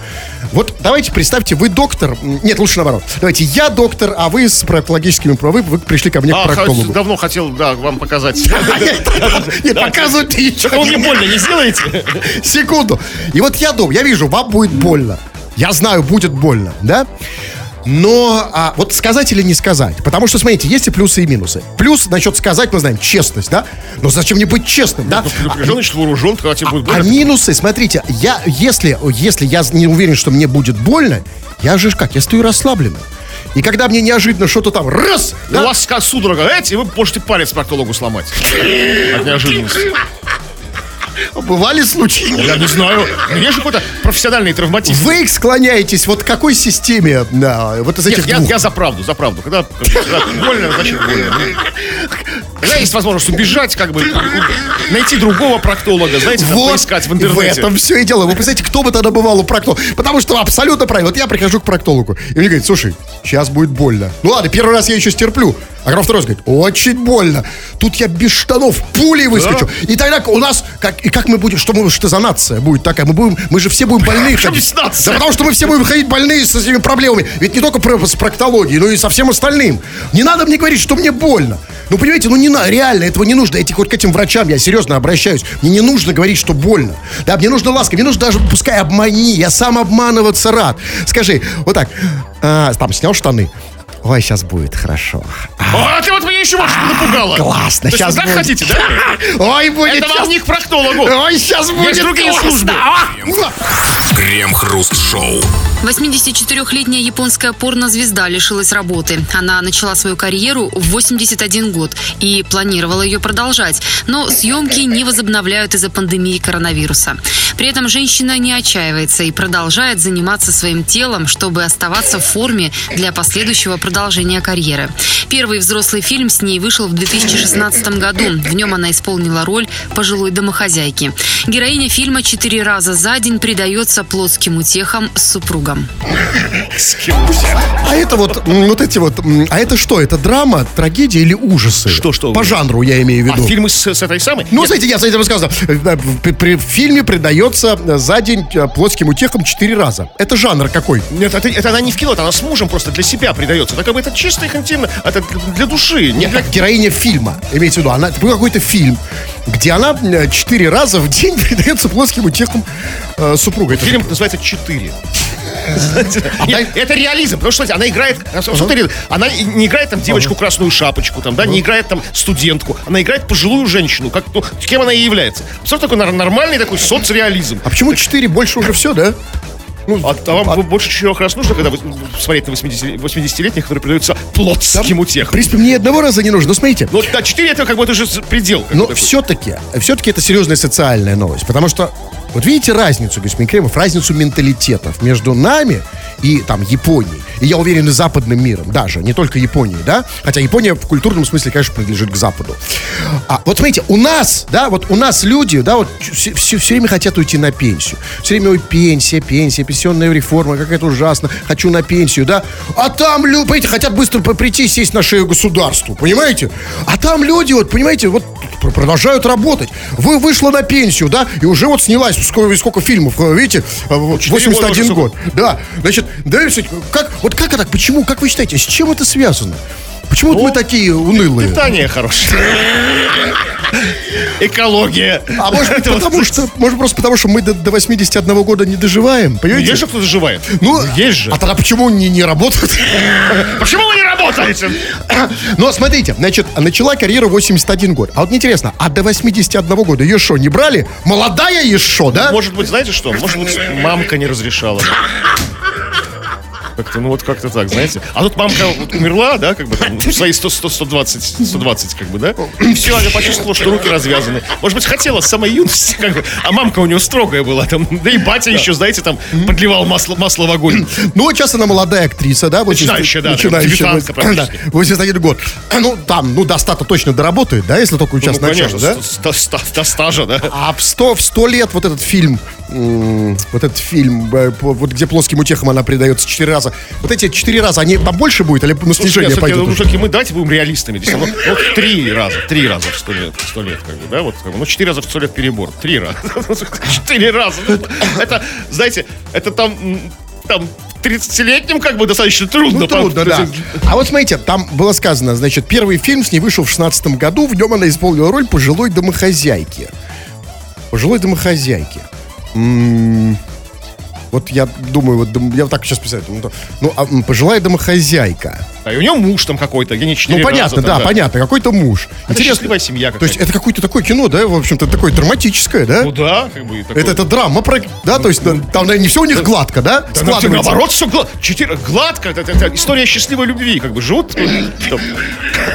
[SPEAKER 2] Вот давайте представьте, вы доктор... Нет, лучше наоборот. Давайте, я доктор, а вы с проктологическими правами, вы пришли ко мне
[SPEAKER 1] А,
[SPEAKER 2] к проктологу.
[SPEAKER 1] давно хотел, да, вам показать.
[SPEAKER 2] Нет, показывать ничего
[SPEAKER 1] вы мне больно не сделаете?
[SPEAKER 2] Секунду. И вот я думаю, я вижу, вам будет больно. Я знаю, будет больно, да? Но а, вот сказать или не сказать? Потому что, смотрите, есть и плюсы, и минусы. Плюс, насчет сказать, мы знаем, честность, да? Но зачем мне быть честным, да?
[SPEAKER 1] Предупрежден, значит, вооружен, когда тебе будет
[SPEAKER 2] А
[SPEAKER 1] больно.
[SPEAKER 2] минусы, смотрите, я, если, если я не уверен, что мне будет больно, я же как, я стою расслабленно. И когда мне неожиданно что-то там раз,
[SPEAKER 1] У
[SPEAKER 2] да,
[SPEAKER 1] вас ска- судорога, эти, и вы можете палец проктологу сломать. От неожиданности.
[SPEAKER 2] Бывали случаи.
[SPEAKER 1] Я не знаю. Ну, Есть же какой-то профессиональный травматизм.
[SPEAKER 2] Вы склоняетесь вот к какой системе да, вот из этих
[SPEAKER 1] Нет, я,
[SPEAKER 2] двух?
[SPEAKER 1] я за правду, за правду. Когда, когда больно, значит больно. Когда есть возможность убежать, как бы найти другого проктолога, знаете, там, поискать в интернете.
[SPEAKER 2] этом все и дело. Вы представляете, кто бы тогда бывал у проктолога? Потому что абсолютно правильно. Вот я прихожу к проктологу, и мне говорит, слушай, сейчас будет больно. Ну ладно, первый раз я еще стерплю. А когда второй раз говорит, очень больно. Тут я без штанов пулей выскочу. И тогда у нас, как, и как мы будем, что, мы, что за нация будет такая? Мы, будем, мы же все будем больные ходить. Да потому что мы все будем ходить больные с этими проблемами. Ведь не только с проктологией, но и со всем остальным. Не надо мне говорить, что мне больно. Ну, понимаете, ну не надо, реально, этого не нужно. Эти вот к этим врачам я серьезно обращаюсь. Мне не нужно говорить, что больно. Да, мне нужно ласка, мне нужно даже, пускай обмани, я сам обманываться рад. Скажи, вот так, а, там, снял штаны. Ой, сейчас будет хорошо.
[SPEAKER 1] А, ты вот меня еще больше напугала.
[SPEAKER 2] Классно,
[SPEAKER 1] То есть
[SPEAKER 2] сейчас
[SPEAKER 1] так
[SPEAKER 2] будет.
[SPEAKER 1] хотите, да?
[SPEAKER 2] Ой, будет
[SPEAKER 1] Это вам
[SPEAKER 2] щас-
[SPEAKER 1] не к проктологу.
[SPEAKER 2] Ой, сейчас будет
[SPEAKER 1] другие
[SPEAKER 2] классно.
[SPEAKER 1] службы.
[SPEAKER 2] А!
[SPEAKER 3] Крем-хруст-шоу.
[SPEAKER 4] 84-летняя японская порнозвезда лишилась работы. Она начала свою карьеру в 81 год и планировала ее продолжать. Но съемки не возобновляют из-за пандемии коронавируса. При этом женщина не отчаивается и продолжает заниматься своим телом, чтобы оставаться в форме для последующего продолжения карьеры. Первый взрослый фильм с ней вышел в 2016 году. В нем она исполнила роль пожилой домохозяйки. Героиня фильма четыре раза за день предается плотским утехам с супругом.
[SPEAKER 2] А это вот, вот эти вот, а это что, это драма, трагедия или ужасы?
[SPEAKER 1] Что, что?
[SPEAKER 2] По жанру я имею в
[SPEAKER 1] А
[SPEAKER 2] виду.
[SPEAKER 1] фильмы с, с этой самой?
[SPEAKER 2] Ну,
[SPEAKER 1] Нет,
[SPEAKER 2] смотрите, я, смотрите, рассказывал. Э, В, при- в фильме предается э, за день э, плотским утехам четыре раза. Это жанр какой?
[SPEAKER 1] Нет, это, это она не в кино, это она с мужем просто для себя придается. Так как бы это чисто их интимно, это для души. Не
[SPEAKER 2] Нет,
[SPEAKER 1] для...
[SPEAKER 2] как героиня фильма. Имеется в виду, она, это был какой-то фильм, где она четыре раза в день предается плотским утехам э, супруга. Это
[SPEAKER 1] Фильм называется «Четыре». Нет, это реализм, потому что, она играет, реализм? она не играет там девочку красную шапочку, там, да, не играет там студентку, она играет пожилую женщину, как, ну, кем она и является. Что такой нормальный такой соцреализм?
[SPEAKER 2] А почему четыре? Больше уже все, да? Ну,
[SPEAKER 1] А, а вам больше четырех раз нужно, когда вы смотреть на 80 80-летних, которые придаются плотским
[SPEAKER 2] В
[SPEAKER 1] утехам?
[SPEAKER 2] принципе, мне одного раза не нужно. Но смотрите,
[SPEAKER 1] Ну, да, 4 это как бы это уже предел.
[SPEAKER 2] Но все-таки, все-таки это серьезная социальная новость. Потому что, вот видите разницу, господин Кремов, разницу менталитетов между нами и там Японией. И я уверен, и западным миром даже, не только Японией, да? Хотя Япония в культурном смысле, конечно, принадлежит к Западу. А вот смотрите, у нас, да, вот у нас люди, да, вот все, все, время хотят уйти на пенсию. Все время, ой, пенсия, пенсия, пенсионная реформа, какая-то ужасно, хочу на пенсию, да? А там люди, понимаете, хотят быстро прийти и сесть на шею государству, понимаете? А там люди, вот, понимаете, вот пр- продолжают работать. Вы вышла на пенсию, да, и уже вот снялась, сколько, сколько фильмов, э, видите, э, вот,
[SPEAKER 1] Четыре года
[SPEAKER 2] 81
[SPEAKER 1] уже
[SPEAKER 2] год. Да, значит, да, как, вот как это, почему, как вы считаете, с чем это связано? Почему вот мы такие унылые?
[SPEAKER 1] Питание хорошее. Экология.
[SPEAKER 2] А может быть, потому что, может просто потому, что мы до, до 81 года не доживаем, понимаете?
[SPEAKER 1] Есть же кто доживает?
[SPEAKER 2] Ну,
[SPEAKER 1] есть же.
[SPEAKER 2] А тогда почему не, не работают?
[SPEAKER 1] Почему вы не работаете?
[SPEAKER 2] Но смотрите, значит, начала карьеру 81 год. А вот интересно, а до 81 года ее что, не брали? Молодая еще, да?
[SPEAKER 1] Может быть, знаете что? Может быть, мамка не разрешала. Как-то, ну вот как-то так, знаете. А тут мамка вот умерла, да, как бы там, ну, свои 100, 100, 120, 120, как бы, да? И все, она почувствовала, что руки развязаны. Может быть, хотела с самой юности, как бы, а мамка у него строгая была там. Да и батя еще, знаете, там подливал масло, масло в огонь.
[SPEAKER 2] Ну, вот сейчас она молодая актриса, да? вот
[SPEAKER 1] Начинающая, да,
[SPEAKER 2] Начинающая. вот, Да,
[SPEAKER 1] практически.
[SPEAKER 2] 81 год. Ну, там, ну, до 100 точно доработает, да, если только
[SPEAKER 1] Ну,
[SPEAKER 2] сейчас начало,
[SPEAKER 1] конечно,
[SPEAKER 2] да?
[SPEAKER 1] с- до, ста- до стажа, да.
[SPEAKER 2] А в 100, в 100 лет вот этот фильм, вот этот фильм, э, вот где плоским утехам она передается 4 раза, вот эти 4 раза, они там больше будет или на снижение пойдут? уже?
[SPEAKER 1] все-таки мы давайте будем реалистами. Здесь, ну, ну, три раза, три раза в сто лет, сто лет, как бы, да, вот, ну, четыре раза в сто лет перебор, три раза, четыре раза. Ну, Это, знаете, это там, там, 30-летним как бы достаточно трудно.
[SPEAKER 2] Ну, трудно, да. А вот смотрите, там было сказано, значит, первый фильм с ней вышел в 16 году, в нем она исполнила роль пожилой домохозяйки. Пожилой домохозяйки. Вот я думаю, вот я вот так сейчас представляю, ну, а, пожилая домохозяйка.
[SPEAKER 1] А и у него муж там какой-то, где не
[SPEAKER 2] Ну, понятно,
[SPEAKER 1] раза,
[SPEAKER 2] да,
[SPEAKER 1] там,
[SPEAKER 2] понятно, какой-то муж.
[SPEAKER 1] Это счастливая семья
[SPEAKER 2] То есть
[SPEAKER 1] какая-то.
[SPEAKER 2] это какое-то такое кино, да, в общем-то, такое драматическое, да?
[SPEAKER 1] Ну да, как бы. такой-
[SPEAKER 2] это, это драма, про, да, то есть там, наверное, не все у них гладко, да?
[SPEAKER 1] Да, ну, наоборот, все гладко. Четыре, гладко. Это, это- это история счастливой любви. Как бы живут. ну, там,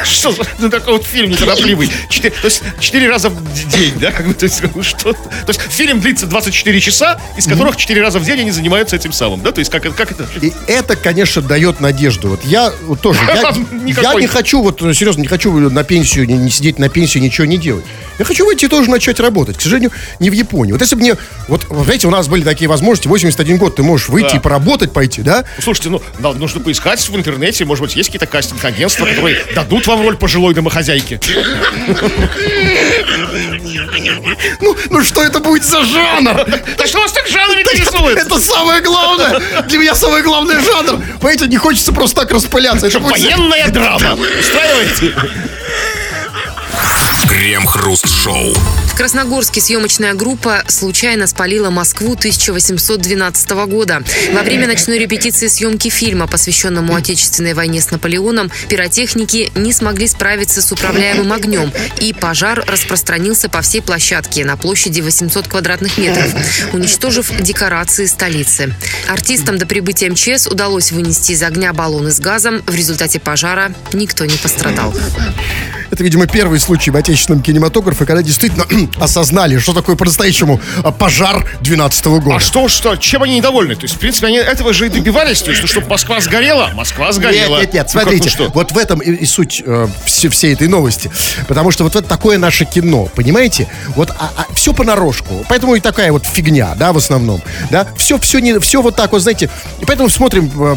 [SPEAKER 1] что за ну, такой вот фильм неторопливый? Четыре, то есть четыре раза в день, да? Как бы, то есть, ну, что? То есть фильм длится 24 часа, из которых четыре раза в день они занимаются этим самым, да? То есть как это?
[SPEAKER 2] И это, конечно, дает надежду. Вот я вот тоже, я, я не хочу, вот э, серьезно, не хочу на пенсию, не, не сидеть на пенсии, ничего не делать. Я хочу выйти и тоже начать работать. К сожалению, не в Японии. Вот если бы мне, вот, вот знаете, у нас были такие возможности, 81 год, ты можешь выйти
[SPEAKER 1] Да.
[SPEAKER 2] и поработать пойти, да?
[SPEAKER 1] Слушайте, ну, да, нужно поискать в интернете, может быть, есть какие-то кастинг-агентства, которые дадут вам роль пожилой домохозяйки.
[SPEAKER 2] Ну, ну что это будет за жанр?
[SPEAKER 1] Да что вас так жанр интересует?
[SPEAKER 2] Это самое главное. Для меня самый главный жанр. Понимаете, не хочется просто так распыляться. Это
[SPEAKER 1] Военная драма. Устраиваете?
[SPEAKER 3] Крем-хруст-шоу.
[SPEAKER 4] В Красногорске съемочная группа случайно спалила Москву 1812 года. Во время ночной репетиции съемки фильма, посвященному Отечественной войне с Наполеоном, пиротехники не смогли справиться с управляемым огнем, и пожар распространился по всей площадке на площади 800 квадратных метров, уничтожив декорации столицы. Артистам до прибытия МЧС удалось вынести из огня баллоны с газом. В результате пожара никто не пострадал.
[SPEAKER 2] Это, видимо, первый случай в отечественном кинематографе, когда действительно осознали, что такое по-настоящему а, пожар 12 года.
[SPEAKER 1] А что, что, чем они недовольны? То есть, в принципе, они этого же и добивались, то есть, ну, чтобы Москва сгорела, Москва сгорела.
[SPEAKER 2] Нет, нет, нет,
[SPEAKER 1] Ну,
[SPEAKER 2] смотрите,
[SPEAKER 1] ну, что?
[SPEAKER 2] вот в этом и, и суть э, все- всей этой новости. Потому что вот это такое наше кино, понимаете? Вот все понарошку. Поэтому и такая вот фигня, да, в основном. Да, все, все, не, все вот так вот, знаете. И поэтому смотрим, э,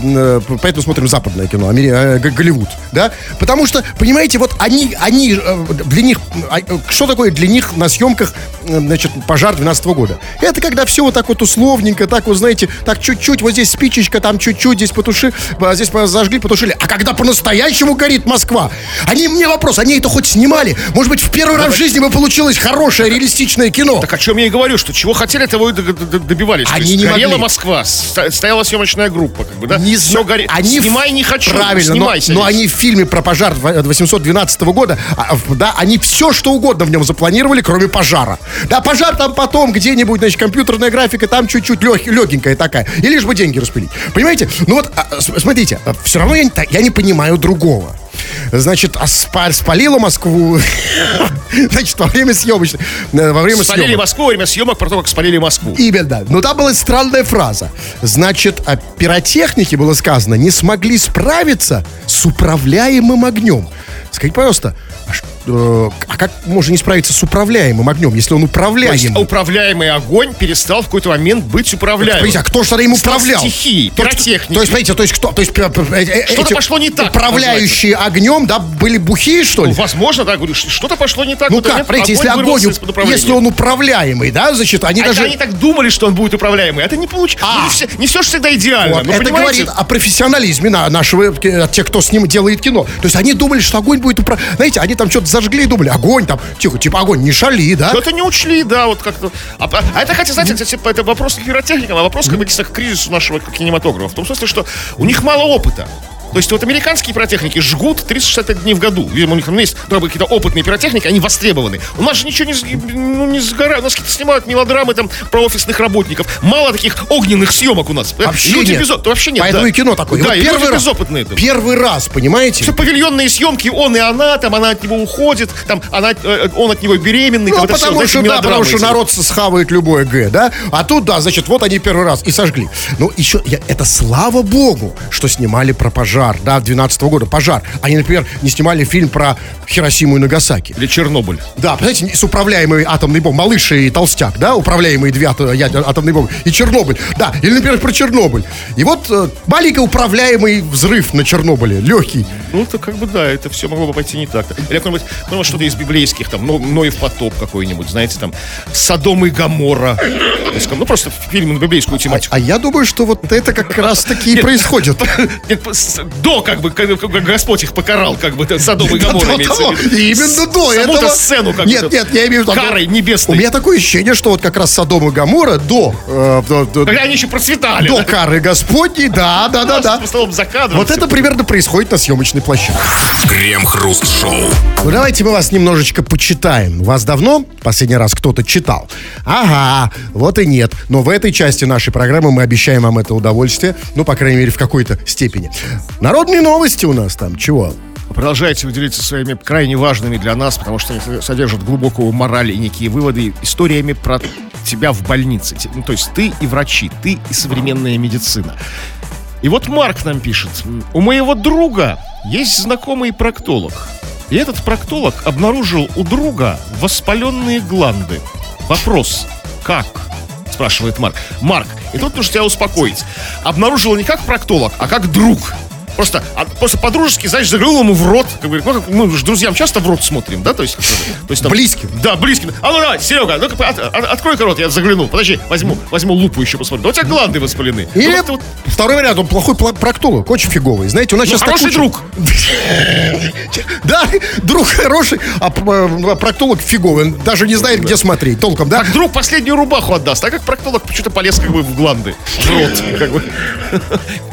[SPEAKER 2] э, поэтому смотрим западное кино, Амери- э, Голливуд, да. Потому что, понимаете, вот они, они э, для них, а, э, что такое для них на съемках, э, значит, пожар 12 года? Это когда все вот так вот условненько, так вот, знаете, так чуть-чуть, вот здесь спичечка, там чуть-чуть, здесь потуши, здесь зажгли, потушили. А когда по-настоящему горит Москва, они, мне вопрос, они это хоть снимали? Может быть, в первый раз в жизни бы получилось хорошее, реалистичное кино?
[SPEAKER 1] Так о чем я и говорю, что чего хотели, того и добивались.
[SPEAKER 2] Они
[SPEAKER 1] есть,
[SPEAKER 2] не
[SPEAKER 1] горела
[SPEAKER 2] могли.
[SPEAKER 1] Москва, стояла съемочная группа, как бы, да?
[SPEAKER 2] Не
[SPEAKER 1] Все горе...
[SPEAKER 2] Они
[SPEAKER 1] Снимай не хочу,
[SPEAKER 2] Правильно, но,
[SPEAKER 1] снимайся.
[SPEAKER 2] но они в фильме про пожар в- 812 года, а, в- да, они все что угодно в нем запланировали, кроме пожара. Да, пожар там потом где-нибудь, значит, компьютерная графика там чуть-чуть лег, легенькая такая. И лишь бы деньги распилить. Понимаете? Ну вот, а, смотрите, все равно я не, я не понимаю другого. Значит, а спа- спалила Москву, значит, во время съемочной, э, во время
[SPEAKER 1] Спалили
[SPEAKER 2] съемок.
[SPEAKER 1] Москву во время съемок про то, как спалили Москву.
[SPEAKER 2] Именно. Но там была странная фраза. Значит, о пиротехнике было сказано, не смогли справиться с управляемым огнем. Скажите, пожалуйста, а, ш- э, а как можно не справиться с управляемым огнем, если он
[SPEAKER 1] То есть
[SPEAKER 2] управляемый?
[SPEAKER 1] управляемый огонь перестал в какой-то момент быть управляемым.
[SPEAKER 2] Смотрите, а кто же тогда им
[SPEAKER 1] Стал
[SPEAKER 2] управлял?
[SPEAKER 1] стихией,
[SPEAKER 2] Тот, кто-
[SPEAKER 1] пиротехникой.
[SPEAKER 2] То есть, смотрите, то есть кто? То есть э, э,
[SPEAKER 1] Что-то пошло не так,
[SPEAKER 2] Управляющие огнем, да, были бухие, что ли?
[SPEAKER 1] Ну, возможно, да, говорю, что- что-то пошло не так.
[SPEAKER 2] Ну как, смотрите, если огонь, если он управляемый, да, значит, они
[SPEAKER 1] А
[SPEAKER 2] даже...
[SPEAKER 1] они так думали, что он будет управляемый. Это не получилось.
[SPEAKER 2] А.
[SPEAKER 1] не, все, не все же всегда идеально.
[SPEAKER 2] Вот,
[SPEAKER 1] ну,
[SPEAKER 2] это
[SPEAKER 1] понимаете?
[SPEAKER 2] говорит о профессионализме на- нашего, тех, кто с ним делает кино. То есть они думали, что огонь будет управлять. Знаете, они там что-то зажгли и думали, огонь там, тихо, типа огонь, не шали, да?
[SPEAKER 1] Что-то не учли, да, вот как-то. А, а- это, хотя, знаете, это, это вопрос к пиротехникам, а вопрос как бы, к кризису нашего кинематографа. В том смысле, что у них мало опыта. То есть вот американские пиротехники жгут 365 дней в году. Видимо, у них там есть да, какие-то опытные пиротехники, они востребованы. У нас же ничего не, ну, не сгорает. У нас какие-то снимают мелодрамы там про офисных работников. Мало таких огненных съемок у нас.
[SPEAKER 2] Вообще
[SPEAKER 1] люди
[SPEAKER 2] нет.
[SPEAKER 1] без Вообще нет.
[SPEAKER 2] Поэтому
[SPEAKER 1] да.
[SPEAKER 2] и кино такое.
[SPEAKER 1] Да,
[SPEAKER 2] вот
[SPEAKER 1] и
[SPEAKER 2] первый
[SPEAKER 1] люди
[SPEAKER 2] раз,
[SPEAKER 1] безопытные. там.
[SPEAKER 2] Первый раз, понимаете?
[SPEAKER 1] Все павильонные съемки, он и она, там она от него уходит, там она, э, он от него беременный.
[SPEAKER 2] Ну, потому,
[SPEAKER 1] знаете,
[SPEAKER 2] что, да, потому что народ схавает любое Г, да? А тут, да, значит, вот они первый раз и сожгли. Ну, еще, я, это слава богу, что снимали про пожар, да, 12 года, пожар. Они, например, не снимали фильм про Хиросиму и Нагасаки.
[SPEAKER 1] Или Чернобыль.
[SPEAKER 2] Да, понимаете, с управляемой атомной бомбой, малыш и толстяк, да, управляемые две атомные бомбы, и Чернобыль, да, или, например, про Чернобыль. И вот маленько управляемый взрыв на Чернобыле, легкий.
[SPEAKER 1] Ну, это как бы, да, это все могло бы пойти не так. Или какой-нибудь, ну, что-то из библейских, там, Но- Ноев потоп какой-нибудь, знаете, там, Содом и Гамора. Есть, ну, просто фильм на библейскую тематику.
[SPEAKER 2] А я думаю, что вот это как раз таки и происходит.
[SPEAKER 1] Нет, до, как бы, Господь их покарал, как бы, Содом и Гамора имеется.
[SPEAKER 2] Именно до этого.
[SPEAKER 1] сцену, как
[SPEAKER 2] Нет, нет, я имею в виду...
[SPEAKER 1] карой
[SPEAKER 2] У
[SPEAKER 1] небесной.
[SPEAKER 2] меня такое ощущение, что вот как раз Содом и Гамора до, э,
[SPEAKER 1] Когда они еще процветали.
[SPEAKER 2] до кары Господней, да, да, да, да.
[SPEAKER 1] За кадром.
[SPEAKER 2] Вот это примерно происходит на съемочной площадке.
[SPEAKER 3] Крем-хруст-шоу.
[SPEAKER 2] Ну, давайте мы вас немножечко почитаем. Вас давно последний раз кто-то читал? Ага, вот и нет. Но в этой части нашей программы мы обещаем вам это удовольствие. Ну, по крайней мере, в какой-то степени. Народные новости у нас там. Чего?
[SPEAKER 1] Продолжайте вы делиться своими крайне важными для нас, потому что они содержат глубокую мораль и некие выводы, историями про тебя в больнице. Ну, то есть ты и врачи, ты и современная медицина. И вот Марк нам пишет. У моего друга есть знакомый проктолог. И этот проктолог обнаружил у друга воспаленные гланды. Вопрос. Как? Спрашивает Марк. Марк, и тут нужно тебя успокоить. Обнаружил не как проктолог, а как друг. Просто, а, просто по-дружески, знаешь, заглянул ему в рот. Как бы, ну, как мы же друзьям часто в рот смотрим, да? То есть, то есть там-
[SPEAKER 2] Близким.
[SPEAKER 1] Да, близким. А ну давай, Серега, ну-ка, от- от- открой-ка рот, я загляну. Подожди, возьму, возьму лупу еще посмотрю. Да у тебя гланды воспалены.
[SPEAKER 2] Или
[SPEAKER 1] Ну, вот-
[SPEAKER 2] второй вариант, он плохой проктолог, очень фиговый. Знаете, у нас
[SPEAKER 1] Ну,
[SPEAKER 2] сейчас
[SPEAKER 1] хороший друг.
[SPEAKER 2] Да, друг хороший, а э, проктолог фиговый. Он даже не знает, где смотреть. Толком, да?
[SPEAKER 1] Как друг последнюю рубаху отдаст, а как проктолог что-то полез как бы в гланды, в рот. Как бы.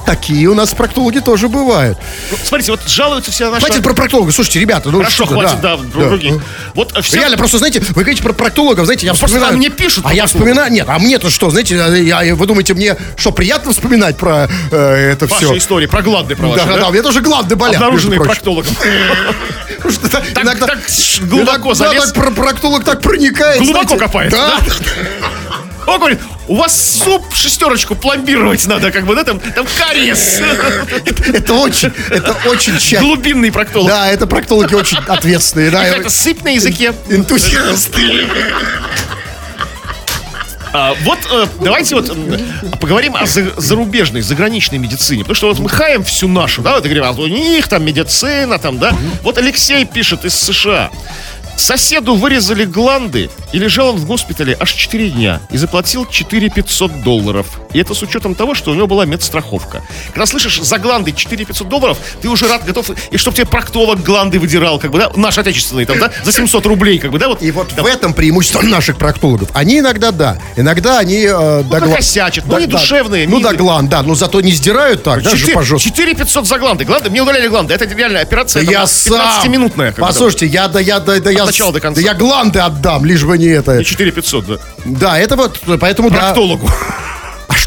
[SPEAKER 2] Такие у нас проктологи тоже бывают.
[SPEAKER 1] Ну, смотрите, вот жалуются все на наши...
[SPEAKER 2] Хватит про проктолога. Слушайте, ребята, ну
[SPEAKER 1] Хорошо, хватит, да, про других. Вот э, все...
[SPEAKER 2] Реально, просто, знаете, вы говорите про проктологов, знаете, я
[SPEAKER 1] просто
[SPEAKER 2] вспоминаю...
[SPEAKER 1] там мне пишут
[SPEAKER 2] А я вспоминаю... Нет, а мне-то что, знаете, я, я- вы думаете, мне что, приятно вспоминать про э, это
[SPEAKER 1] Ваши
[SPEAKER 2] все?
[SPEAKER 1] истории про гланды про ваши,
[SPEAKER 2] Да, да,
[SPEAKER 1] да?
[SPEAKER 2] да, у меня тоже гланды болят,
[SPEAKER 1] Обнаруженные проктологом.
[SPEAKER 2] Так-
[SPEAKER 1] глубоко залез.
[SPEAKER 2] проктолог так проникает.
[SPEAKER 1] Глубоко копает,
[SPEAKER 2] Да.
[SPEAKER 1] Он говорит, у вас суп шестерочку пломбировать надо, как бы, да, там, там кариес.
[SPEAKER 2] Это очень, это очень тщательно.
[SPEAKER 1] Глубинный проктолог.
[SPEAKER 2] Да, это проктологи очень ответственные. Да,
[SPEAKER 1] Это сыпь на языке.
[SPEAKER 2] энтузиасты.
[SPEAKER 1] А, вот э, давайте вот поговорим о за- зарубежной, заграничной медицине. Потому что вот мы хаем всю нашу, да, вот говорим, а у них там медицина, там, да. Вот Алексей пишет из США. Соседу вырезали гланды, и лежал он в госпитале аж 4 дня, и заплатил 4 500 долларов. И это с учетом того, что у него была медстраховка. Когда слышишь за гланды 4 500 долларов, ты уже рад, готов, и чтобы тебе проктолог гланды выдирал, как бы, да, наш отечественный, там, да, за 700 рублей, как бы, да, вот.
[SPEAKER 2] И вот в этом преимущество наших проктологов. Они иногда, да, иногда они... Э, до гла-
[SPEAKER 1] покосячат, ну,
[SPEAKER 2] да,
[SPEAKER 1] они
[SPEAKER 2] да.
[SPEAKER 1] душевные,
[SPEAKER 2] Ну, да, гланд, да, но зато не сдирают так, даже
[SPEAKER 1] Четыре-
[SPEAKER 2] пожестче.
[SPEAKER 1] 4 500 за гланды. Гланды, мне удаляли гланды. Это реальная операция.
[SPEAKER 2] Да
[SPEAKER 1] там,
[SPEAKER 2] я сам.
[SPEAKER 1] 15-минутная. как бы,
[SPEAKER 2] Послушайте, я да я да, да я
[SPEAKER 1] начала до конца.
[SPEAKER 2] да я гланды отдам, лишь бы не это.
[SPEAKER 1] И 4 500, да.
[SPEAKER 2] Да, это вот поэтому да.
[SPEAKER 1] Проктологу.
[SPEAKER 2] А что-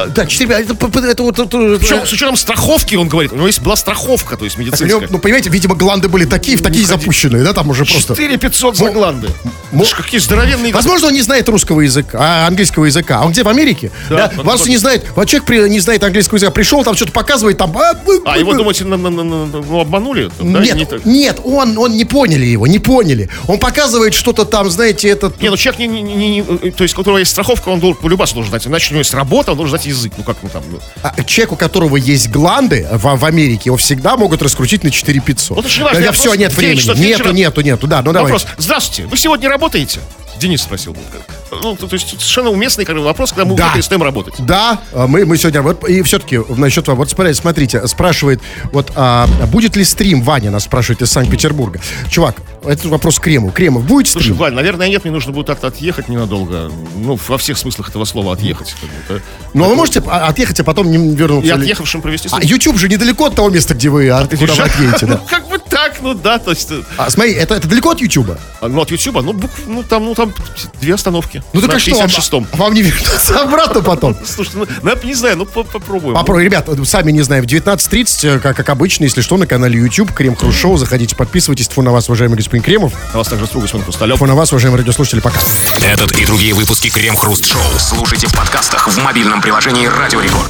[SPEAKER 2] Да, четыре, это, п- п- это вот
[SPEAKER 1] Причем с учетом страховки, он говорит, у него есть была страховка, то есть
[SPEAKER 2] у него,
[SPEAKER 1] медицинская.
[SPEAKER 2] ну, понимаете, видимо, гланды были такие, в такие запущенные, да, там уже просто.
[SPEAKER 1] 4 500 за гланды.
[SPEAKER 2] мо-
[SPEAKER 1] Это ж какие здоровенные...
[SPEAKER 2] Возможно, он не знает русского языка, а английского языка. А он где, в Америке?
[SPEAKER 1] Да,
[SPEAKER 2] Да.
[SPEAKER 1] вот.
[SPEAKER 2] не знает, вот человек при- не знает английского языка, пришел, там что-то показывает, там... А,
[SPEAKER 1] А его, думаете, ну, обманули? да?
[SPEAKER 2] Нет,
[SPEAKER 1] Не так?
[SPEAKER 2] нет, он, он не поняли его, не поняли. Он показывает что-то там, знаете, этот...
[SPEAKER 1] Не, ну человек, не, не- не- не- то есть, у которого есть страховка, он должен, полюбас должен знать. Иначе у него есть работа, он должен знать язык. Ну как, ну там... ну.
[SPEAKER 2] А человек, у которого есть гланды в, в Америке, его всегда могут раскрутить на 4 500.
[SPEAKER 1] Вот же важно,
[SPEAKER 2] Когда
[SPEAKER 1] я
[SPEAKER 2] все, нет времени.
[SPEAKER 1] часов
[SPEAKER 2] Нету,
[SPEAKER 1] вечера-
[SPEAKER 2] нету, нету, да, ну давай.
[SPEAKER 1] Вопрос. Здравствуйте, вы сегодня работаете? Денис спросил. Ну, то, то есть совершенно уместный как вопрос, когда мы
[SPEAKER 2] Да.
[SPEAKER 1] перестаем работать.
[SPEAKER 2] Да, а, мы, мы сегодня... Вот, и все-таки насчет... Вот смотрите, смотрите, спрашивает, вот а, будет ли стрим, Ваня нас спрашивает из Санкт-Петербурга. Чувак, это вопрос к Крему. Кремов, будет
[SPEAKER 1] Слушай? Вань, наверное, нет, мне нужно будет от- отъехать ненадолго. Ну, во всех смыслах этого слова отъехать. да.
[SPEAKER 2] Ну, а вы можете а, отъехать, а потом не вернуться?
[SPEAKER 1] И отъехавшим провести
[SPEAKER 2] А. YouTube же недалеко от того места, где вы, а куда вы отъедете?
[SPEAKER 1] Ну, как бы так, ну да, то есть... э,
[SPEAKER 2] А, смотри, это, это далеко от YouTube?
[SPEAKER 1] а, Ну, от Ютуба, ну, бук- ну, там, ну, там две остановки.
[SPEAKER 2] Ну, так
[SPEAKER 1] На
[SPEAKER 2] а что, вам,
[SPEAKER 1] 56-м.
[SPEAKER 2] вам не вернуться обратно потом?
[SPEAKER 1] Слушай, ну, ну, я не знаю, ну, по- попробуем.
[SPEAKER 2] Попробуй, ребят, сами не знаю, в 19.30, э, как, как обычно, если что, на канале YouTube, Крем Хруст Шоу, заходите, подписывайтесь. Тьфу на вас, уважаемый господин Кремов.
[SPEAKER 1] А вас также строго Семен Хрусталев.
[SPEAKER 2] Тьфу на вас, уважаемые радиослушатели, пока.
[SPEAKER 3] Этот и другие выпуски Крем Хруст Шоу слушайте в подкастах в мобильном приложении Радио Рекорд.